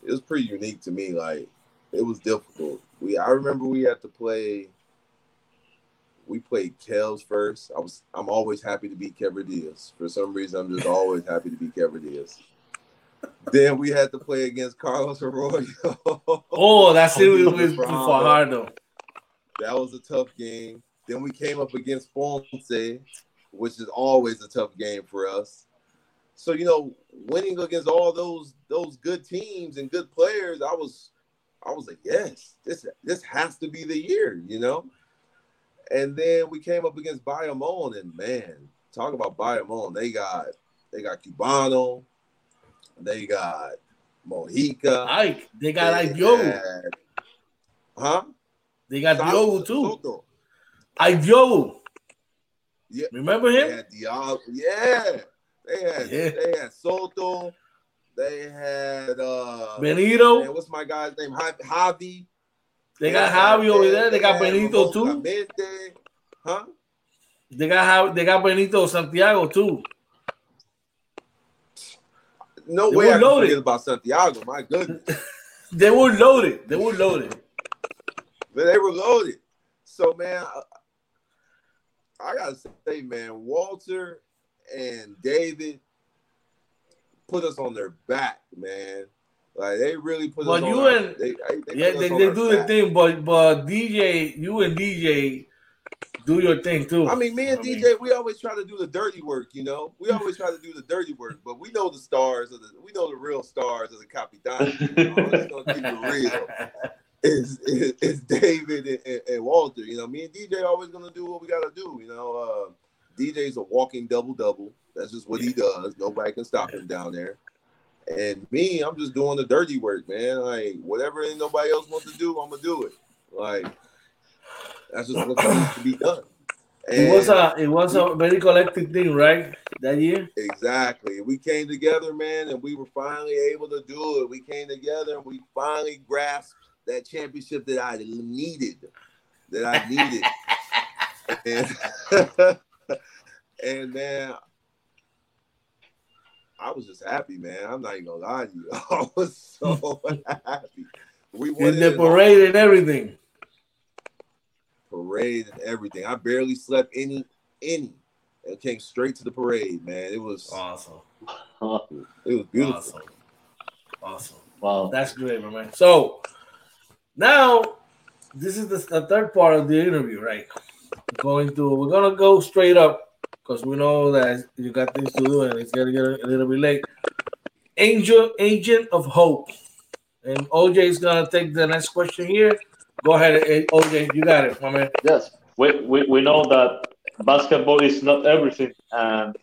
it was pretty unique to me. Like it was difficult. We I remember we had to play. We played Kels first. I was I'm always happy to beat Quebradillas. For some reason, I'm just always happy to beat Quebradillas. then we had to play against Carlos Arroyo. oh, that's it was Fajardo. That was a tough game. Then we came up against Ponce, which is always a tough game for us. So you know, winning against all those those good teams and good players, I was I was like, yes, this this has to be the year, you know. And then we came up against Bayamon, and man, talk about Bayamon. They got they got Cubano, they got Mojica. Ike, they got Ike Diogo. Huh? They got Diogo too. Soto. Ike. Yeah, remember they him? had Diablo. Yeah, they had Yeah. they had Soto. They had uh, Benito. man, what's my guy's name? Javi. Javi. They got Javi over there. They got Benito too. Clemente. Huh? They got they got Benito Santiago too. No They way I loaded. forget about Santiago. My goodness. They were loaded. They were loaded. But they were loaded. So man, I, I gotta say, man, Walter and David put us on their back, man. Like they really put Well, us you on our- and- they, they Yeah, they, on they our do the thing, but but DJ, you and DJ do your thing too. I mean, me and I mean- DJ, we always try to do the dirty work, you know. We always try to do the dirty work, but we know the stars of the, we know the real stars of the Capitan. You know? Gonna keep it real. Is is, is David and, and, and Walter? You know, me and DJ always gonna do what we gotta do. You know, uh, DJ's a walking double double. That's just what he does. Nobody can stop him down there. And me, I'm just doing the dirty work, man. Like whatever ain't nobody else wants to do, I'm gonna do it. Like that's just what needs to be done. It was a it was a very collective thing, right? That year. Exactly. We came together, man, and we were finally able to do it. We came together and we finally grasped that championship that I needed, that I needed. and, and man, I was just happy, man. I'm not even gonna lie to you. I was so happy. We won In the parade and everything. parade and everything. I barely slept any any and came straight to the parade, man. It was Awesome. it was beautiful. Awesome. Awesome. wow. That's great, my man. So now this is the, the third part of the interview, right? Going to we're gonna go straight up because we know that you got things to do and it's gonna get a, little bit late. Angel Agent of Hope. And OJ is gonna take the next question here. Go ahead, OJ, you got it, my man. Yes, we, we, we know that basketball is not everything, and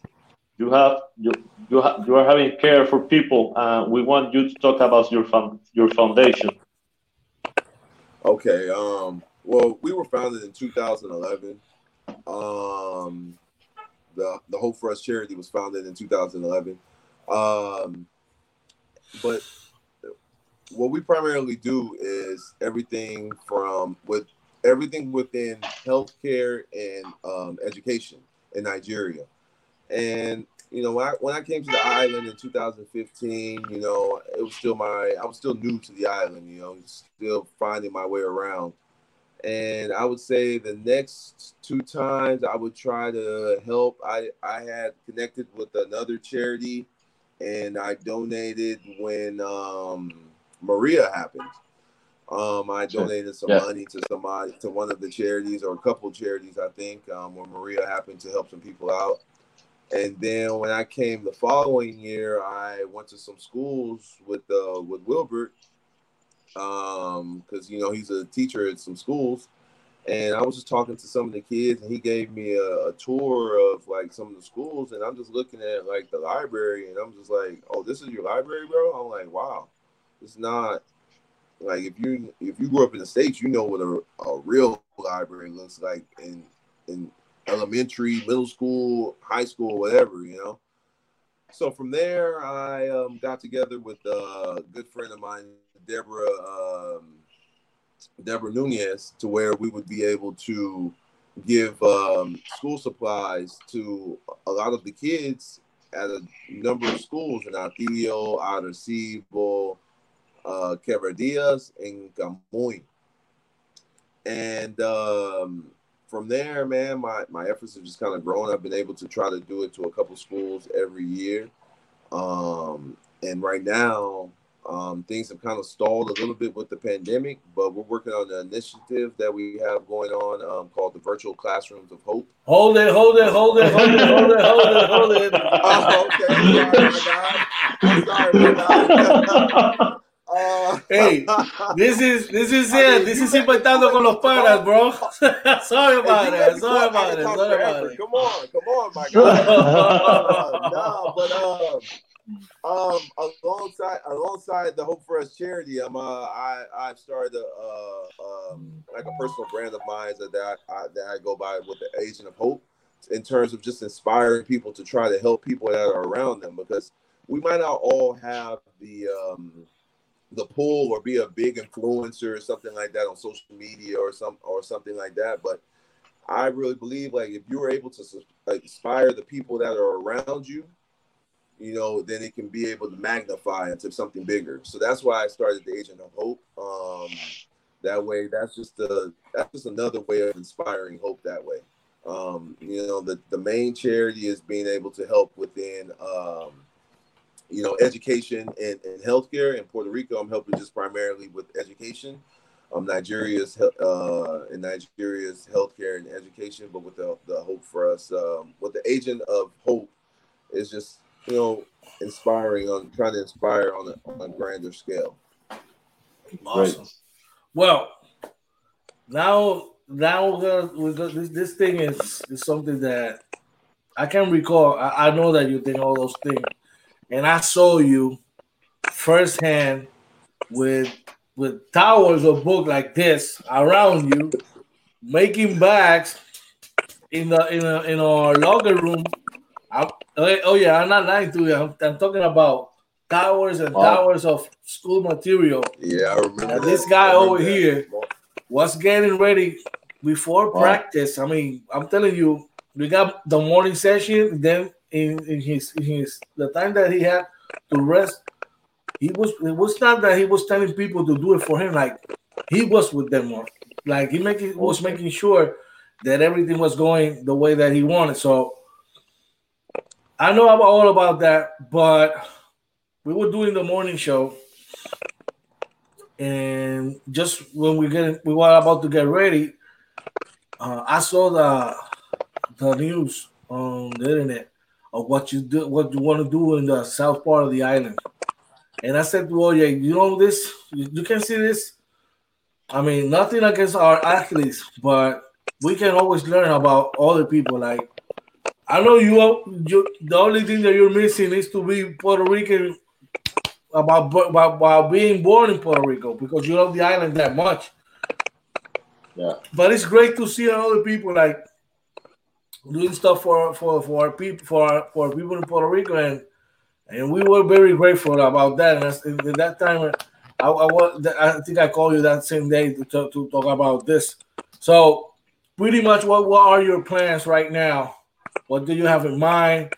you have you you, ha- you are having care for people. We want you to talk about your fun, your foundation. Okay. Um. Well, we were founded in 2011. Um. The the Hope for Us charity was founded in 2011. Um. But what we primarily do is everything from with everything within healthcare and um, education in Nigeria. And you know, when I, when I came to the island in 2015, you know, it was still my I was still new to the island. You know, still finding my way around. And I would say the next two times I would try to help. I I had connected with another charity, and I donated when um, Maria happened. Um, I donated some Yeah. money to somebody to one of the charities or a couple charities, I think, um, when Maria happened to help some people out. And then when I came the following year, I went to some schools with uh, with Wilbert, um, because you know he's a teacher at some schools, and I was just talking to some of the kids, and he gave me a, a tour of like some of the schools, and I'm just looking at like the library, and I'm just like, oh, this is your library, bro. I'm like, wow, it's not like if you if you grew up in the states, you know what a, a real library looks like and in elementary, middle school, high school, whatever, you know. So from there, I um, got together with a good friend of mine, Deborah um, Deborah Nunez, to where we would be able to give um, school supplies to a lot of the kids at a number of schools in Hatillo, Arecibo, uh, Quebradillas, and Camuy. And um, from there, man, my, my efforts have just kind of grown. I've been able to try to do it to a couple schools every year. Um, and right now, um, things have kind of stalled a little bit with the pandemic, but we're working on an initiative that we have going on um, called the Virtual Classrooms of Hope. Hold it, hold it, hold it, hold it, hold it, hold it, hold it. Oh, okay. Sorry, my God. Sorry, my God. Uh, Hey, This is this is I it. mean, This is impactando con los panas, bro. sorry about it. Sorry about it. Sorry about it. Come on, come on, my God. No, but um, um, alongside alongside the Hope for Us charity, I'm uh, I I've started a uh, um, like a personal brand of mine that I, I that I go by with the Agent of Hope in terms of just inspiring people to try to help people that are around them because we might not all have the um, the pull or be a big influencer or something like that on social media or some or something like that. But I really believe like if you are able to inspire the people that are around you, you know, then it can be able to magnify into something bigger. So that's why I started the Agent of Hope. Um, that way, that's just the that's just another way of inspiring hope. That way, um, you know, the the main charity is being able to help within. Um, you know, education and, and healthcare in Puerto Rico. I'm helping just primarily with education. Um, Nigeria's uh, in Nigeria's healthcare and education, but with the, the hope for us, um, with the agent of hope is just you know inspiring on trying to inspire on a, on a grander scale. Awesome. Right. Well, now now we're gonna, we're gonna, this, this thing is, is something that I can recall. I, I know that you think all those things and I saw you firsthand with with towers of book like this around you, making bags in the in a, in our locker room. I, oh, oh yeah, I'm not lying to you. I'm, I'm talking about towers and towers of school material. Yeah, I remember. This guy over that. here was getting ready before wow. practice. I mean, I'm telling you, we got the morning session, then in, in his in his the time that he had to rest, he was it was not that he was telling people to do it for him, like he was with them more. Like he making was making sure that everything was going the way that he wanted. So I know about all about that, but we were doing the morning show, and just when we get we were about to get ready, uh, I saw the the news on the internet of what you do, what you want to do in the south part of the island. And I said well, Oye, you know this, you, you can see this. I mean, nothing against our athletes, but we can always learn about other people. Like, I know you, you the only thing that you're missing is to be Puerto Rican about, about, about being born in Puerto Rico because you love the island that much. Yeah. But it's great to see other people like doing stuff for for for our people for for people in Puerto Rico, and and we were very grateful about that. And at that time, I, I was I think I called you that same day to talk, to talk about this. So, pretty much, what what are your plans right now? What do you have in mind?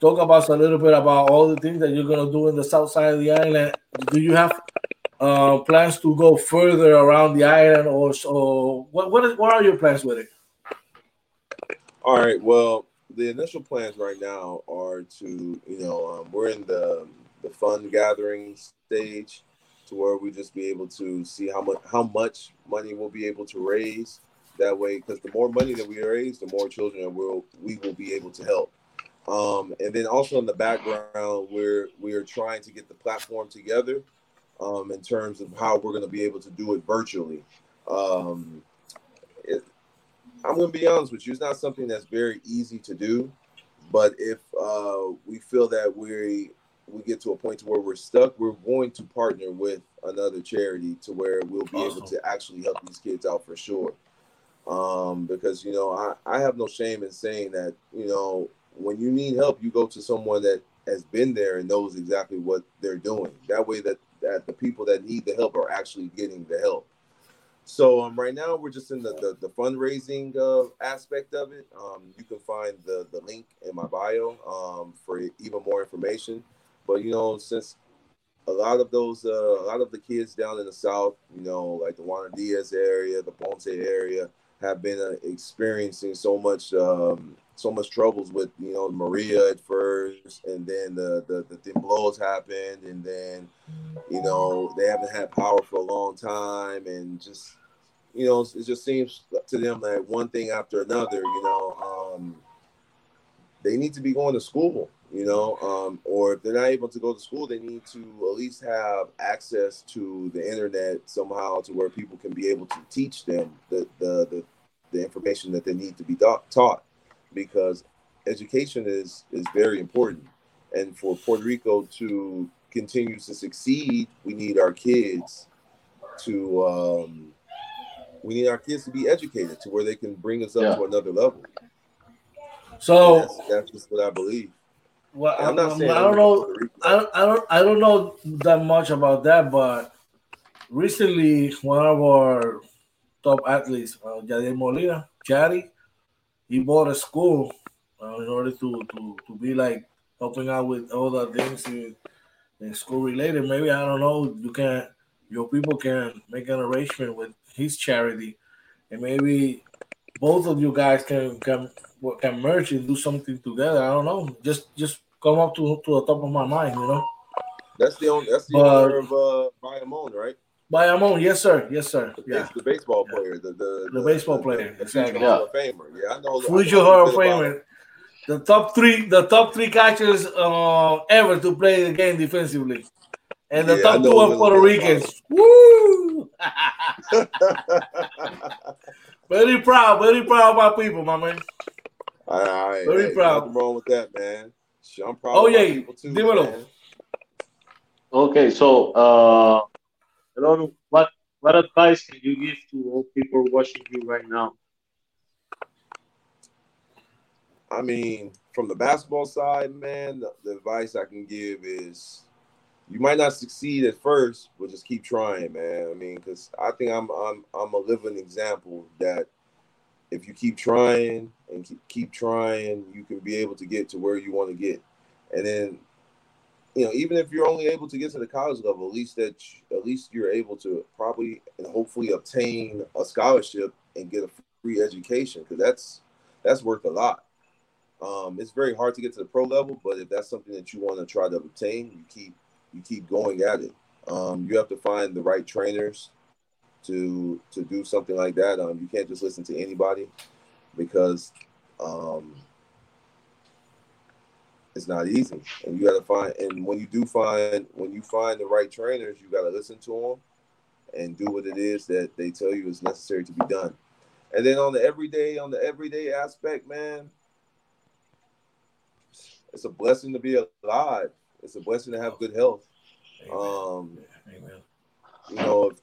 Talk about a little bit about all the things that you're gonna do in the south side of the island. Do you have uh, plans to go further around the island, or, or what? What, is, what are your plans with it? All right. Well, the initial plans right now are to, you know, um, we're in the the fund gathering stage, to where we just be able to see how much how much money we'll be able to raise. That way, because the more money that we raise, the more children we'll we will be able to help. Um, and then also in the background, we're we are trying to get the platform together um, in terms of how we're going to be able to do it virtually. Um, I'm gonna be honest with you, it's not something that's very easy to do. But if uh, we feel that we we get to a point to where we're stuck, we're going to partner with another charity to where we'll be awesome. able to actually help these kids out for sure. Um, because you know, I, I have no shame in saying that, you know, when you need help, you go to someone that has been there and knows exactly what they're doing. That way that, that the people that need the help are actually getting the help. So um, right now we're just in the the, the fundraising uh, aspect of it. Um, you can find the the link in my bio um, for even more information. But you know, since a lot of those uh, a lot of the kids down in the south, you know, like the Juana Diaz area, the Ponce area, have been uh, experiencing so much um, so much troubles with you know Maria at first, and then the the, the temblors happened, and then you know they haven't had power for a long time, and just you know it just seems to them that one thing after another, you know, um, they need to be going to school, you know, um, or if they're not able to go to school, they need to at least have access to the internet somehow to where people can be able to teach them the the the, the information that they need to be taught because education is is very important. And for Puerto Rico to continue to succeed, we need our kids to um, we need our kids to be educated to where they can bring us up yeah. to another level. So that's, that's just what I believe. Well, I'm not um, saying I don't know. I don't, I don't I don't know that much about that, but recently one of our top athletes, uh, Yadier Molina, Chari, he bought a school uh, in order to, to to be like helping out with all the things in, in school related. Maybe I don't know. You can your people can make an arrangement with his charity, and maybe both of you guys can can can merge and do something together. I don't know. Just just come up to to the top of my mind, you know. That's the only That's the But- owner of uh, Bayamon, right? Bayamon, yes sir, yes sir, The, yeah. the baseball Yeah. player, the the, The baseball player, the future exactly. Hall of Famer. Yeah, I know. I Future Hall of Famer. The top three, the top three catchers uh, ever to play the game defensively, and the Yeah, top two a are Puerto Ricans. Woo! very proud, very proud of my people, my man. All right, Very hey, proud. Nothing wrong with that, man. I'm proud Oh, of my yeah, people too. dímelo. man. Okay, so uh, hello, what what advice can you give to all people watching you right now? I mean, from the basketball side, man, the, the advice I can give is you might not succeed at first, but just keep trying, man. I mean, because I think I'm I'm I'm a living example that if you keep trying and keep, keep trying, you can be able to get to where you want to get. And then, you know, even if you're only able to get to the college level, at least that you- at least you're able to probably and hopefully obtain a scholarship and get a free education because that's that's worth a lot. Um, it's very hard to get to the pro level, but if that's something that you want to try to obtain, you keep you keep going at it. Um, you have to find the right trainers to to do something like that. Um, you can't just listen to anybody because um, it's not easy, and you got to find. And when you do find when you find the right trainers, you got to listen to them and do what it is that they tell you is necessary to be done. And then on the everyday on the everyday aspect, man, it's a blessing to be alive. It's a blessing to have good health. Um, Amen. you know, if,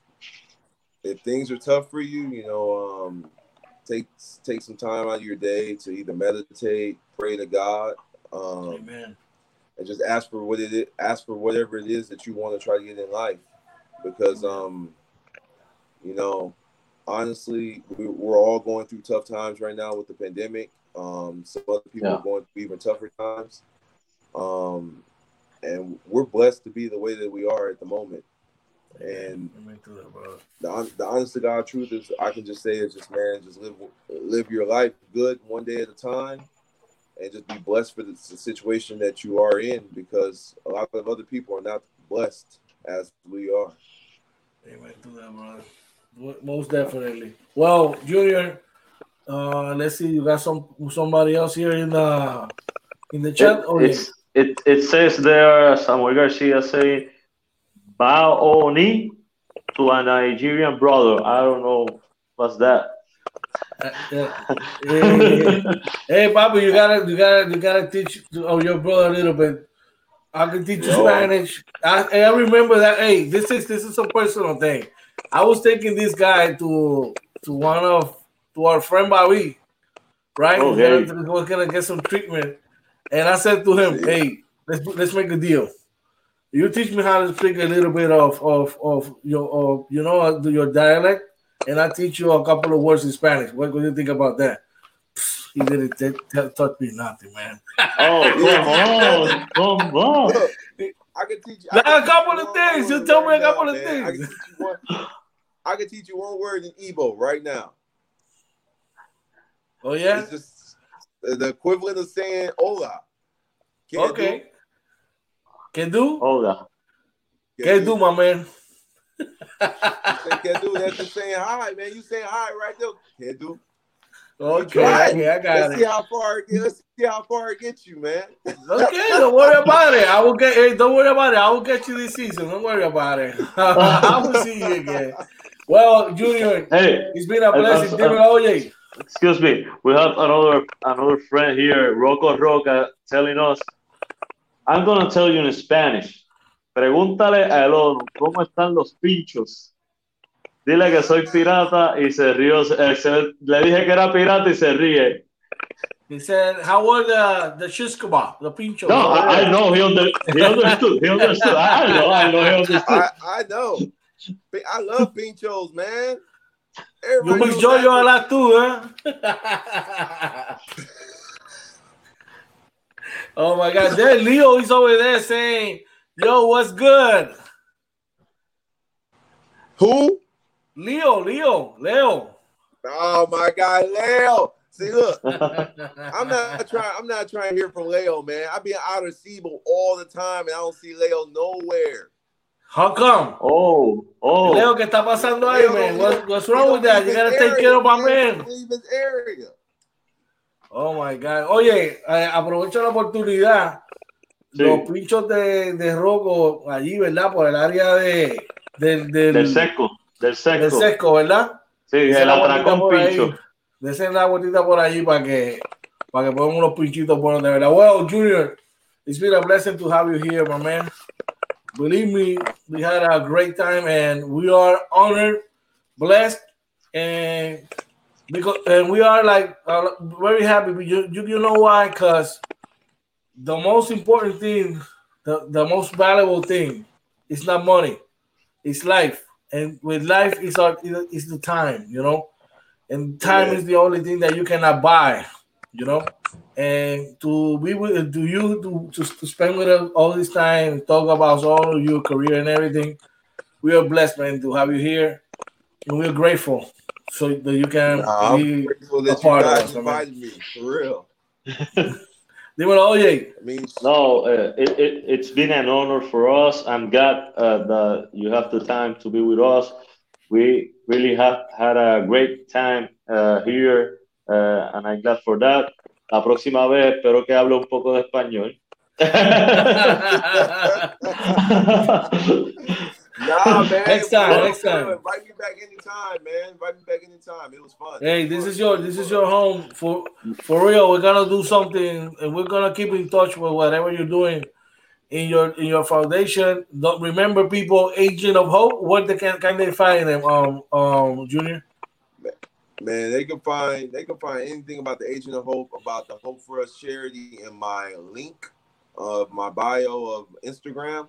if things are tough for you, you know, um, take take some time out of your day to either meditate, pray to God, um, Amen. and just ask for what it is, ask for whatever it is that you want to try to get in life, because um, you know, honestly, we, we're all going through tough times right now with the pandemic. Um, some other people Yeah. are going through even tougher times. Um, and we're blessed to be the way that we are at the moment. And Amen to that, brother. the, the honest to God truth is, I can just say is just man, just live live your life good one day at a time, and just be blessed for the, the situation that you are in because a lot of other people are not blessed as we are. Amen to that, brother. Most definitely. Well, Junior, uh, let's see. You got some somebody else here in the in the chat. It, Oh, yeah. it's, it, it says there, Samuel Garcia saying, Baoni to a Nigerian brother. I don't know what's that. Hey, Papa, you gotta, you gotta, you gotta teach oh, your brother a little bit. I can teach you Yo. Spanish. I, I remember that. Hey, this is this is a personal thing. I was taking this guy to to one of to our friend Bobby, right? Oh, okay. We're gonna, we're gonna get some treatment, and I said to him, "Hey, let's let's make a deal. You teach me how to speak a little bit of of of your of, you know your dialect, and I teach you a couple of words in Spanish. What do you think about that?" He didn't t- t- touch me nothing, man. Oh, come on, come on. Look, I can teach you Like I a can couple teach of things. You word tell me a couple now, of man. I things. can one. I can teach you one word in Igbo right now. Oh yeah. It's just the equivalent of saying "hola." Can't do- Okay. Can do. Hola. Can do, my man. Say Can. That's just saying hi, man. You saying hi right there. Can do. Okay, Right. okay, I got Let's see how far it gets. Let's see how far it gets you, man. Okay, don't worry about it. I will get. Hey, don't worry about it. I will get you this season. Don't worry about it. I will see you again. Well, Junior, Hey, it's been a I- blessing. I- Dímelo, oye. excuse me. We have another another friend here, Rocco Roca, telling us. I'm gonna tell you in Spanish. Pregúntale a Elon cómo están los pinchos. Dile que soy pirata y se rió. eh, se- le dije que era pirata y se ríe. He said, "How were the the shish kebab, the pincho?" No, I, I know he, under, he understood. He understood. I know. I know he understood. I, I know. I love pinchos, man. You Everybody that. your lot too, huh? oh my God! There, Leo is over there saying, "Yo, what's good?" Who? Leo, Leo, Leo. Oh my God, Leo. See, look, I'm not trying. I'm not trying to hear from Leo, man. I be out of Siebel all the time, and I don't see Leo nowhere. How come? Oh, oh. Leo, ¿qué está pasando ahí, Leo man? What, what's wrong with that? You gotta take area. care of my He man. Leave his area. Oh my God. Oye, eh, aprovecho la oportunidad. Sí. Los pinchos de, de Rocco allí, ¿verdad? Por el área de, del, del, Del seco. Del seco. del sesco, ¿verdad? Sí, el atracón pincho. Desen la vueltita por allí para que, para que pongan unos pinchitos buenos de verdad. Well, Junior, it's been a blessing to have you here, my man. Believe me, we had a great time and we are honored, blessed, and because and we are like uh, very happy. But You, you, you know why? Because the most important thing, the, the most valuable thing, is not money, it's life. And with life, is our is the time, you know. And time Yeah. is the only thing that you cannot buy, you know. And to be with to you to, to, to spend with us all this time and talk about all of your career and everything, we are blessed, man, to have you here, and we're grateful so that you can Nah, be a part of us, man. invited me. For real. Dímelo, oye. No, uh, it, it, it's been an honor for us. I'm glad uh, that you have the time to be with us. We really have had a great time uh, here, uh, and I'm glad for that. La próxima vez espero que hable un poco de español. nah, man. Next time, Well, next time. Invite me back anytime, man. Invite me back anytime. It was fun. Hey, this is your this is your home for for real. We're gonna do something, and we're gonna keep in touch with whatever you're doing in your in your foundation. Don't remember, people, Agent of Hope. What they can can they find them, um, um, Junior? Man, they can find they can find anything about the Agent of Hope, about the Hope for Us charity in my link of my bio of Instagram.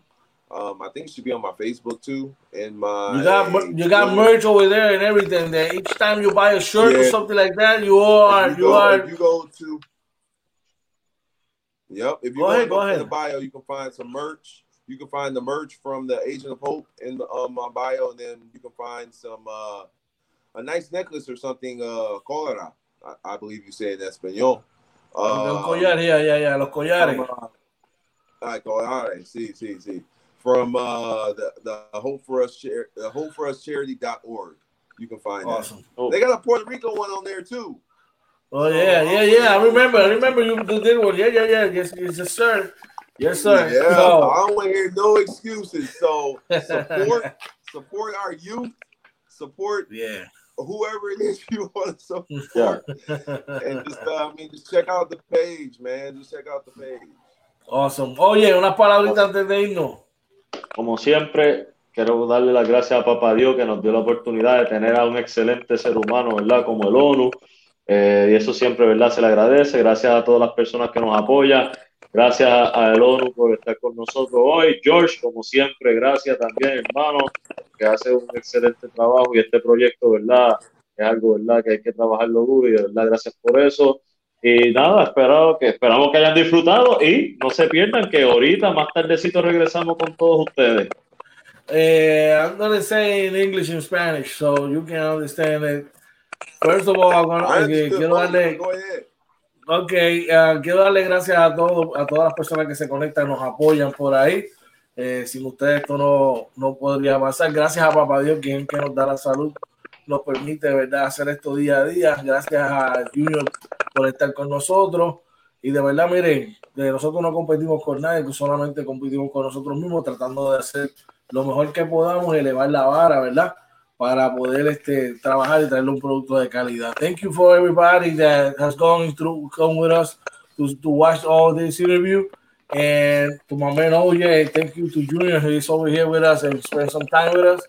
Um, I think it should be on my Facebook too. And my You got you got merch over there and everything. That each time you buy a shirt or something like that, you are If you go, are you go to Yep. If you Go ahead, go ahead. the bio, you can find some merch. You can find the merch from the Agent of Hope in the, um, my bio, and then you can find some uh, a nice necklace or something. Uh, I, I believe you say in Espanol. Uh, collares, yeah, yeah, yeah, los collares. from, uh, I collara, see, see, see. From uh, the the Hope for Us Char- the Hope for Us Charity.org. You can find Awesome. Oh. They got a Puerto Rico one on there too. Oh yeah, yeah, yeah. I remember. I remember you did one. Yeah, yeah, yeah. Yes, yes, sir. Yes, sir. Yeah, So- I don't want to hear no excuses. So support, support our youth, support yeah. whoever it is you want to support, Yeah. and just uh, I mean, just check out the page, man. Just check out the page. Awesome. Oh Oye, unas palabritas antes de irnos. Como siempre, quiero darle las gracias a Papá Dios que nos dio la oportunidad de tener a un excelente ser humano, ¿verdad? Como el ONU. Eh, y eso siempre, ¿verdad? Se le agradece. Gracias a todas las personas que nos apoyan. Gracias al ONU por estar con nosotros hoy. George, como siempre, gracias también, hermano, que hace un excelente trabajo y este proyecto, ¿verdad? Es algo, ¿verdad? Que hay que trabajarlo duro y de verdad, gracias por eso. Y nada, espero que, esperamos que hayan disfrutado y no se pierdan que ahorita, más tardecito, regresamos con todos ustedes. Eh, I'm gonna say in English and Spanish so you can understand it. First of all, I'm gonna- eh, understood quiero darle, ok, eh, quiero darle gracias a todos, a todas las personas que se conectan, nos apoyan por ahí. Eh, sin ustedes esto no, no podría pasar. Gracias a Papá Dios, quien que nos da la salud, nos permite, de verdad, hacer esto día a día. Gracias a Junior por estar con nosotros. Y de verdad, miren, de nosotros no competimos con nadie, solamente competimos con nosotros mismos, tratando de hacer lo mejor que podamos, elevar la vara, ¿verdad? Para poder este, trabajar y traerle un producto de calidad. Thank you for everybody that has gone through, come with us to, to watch all this interview. And to my man OJ, thank you to Junior, who is over here with us and spend some time with us.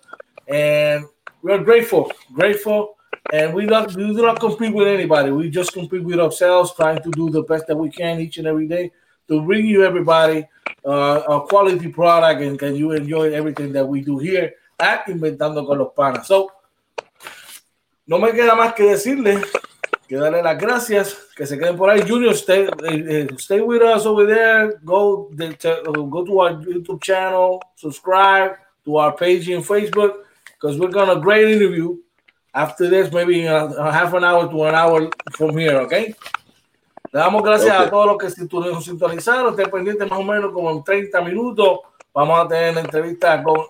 And we're grateful, grateful And we don't we do not compete with anybody. We just compete with ourselves, trying to do the best that we can each and every day to bring you everybody uh, a quality product and can you enjoy everything that we do here at Inventando con los Panas. So, no me queda más que decirle que darle las gracias, que se queden por ahí. Junior, stay, uh, stay with us over there. Go, go to our YouTube channel, subscribe to our page in Facebook, because we're going to great interview after this, maybe a, half an hour to an hour from here, okay? Le damos gracias okay. a todos los que sintonizaron, estén pendientes más o menos como en 30 minutos. Vamos a tener la entrevista con,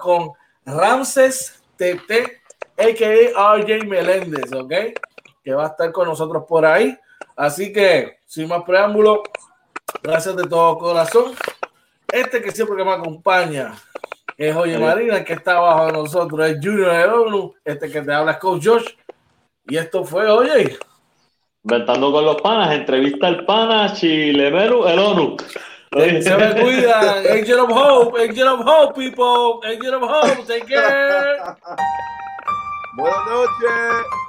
con Ramses TT, a.k.a. RJ Meléndez, ¿ok? Que va a estar con nosotros por ahí. Así que, sin más preámbulo, gracias de todo corazón. Este que siempre que me acompaña es Oye Marina, que está abajo de nosotros, es Junior de ONU, este que te habla es Coach Josh. Y esto fue, oye. Inventando con los panas, entrevista al pana, Chilemero, el ONU. Se me cuidan. Angel of Hope, Angel of Hope, people. Angel of Hope, take care. Buenas noches.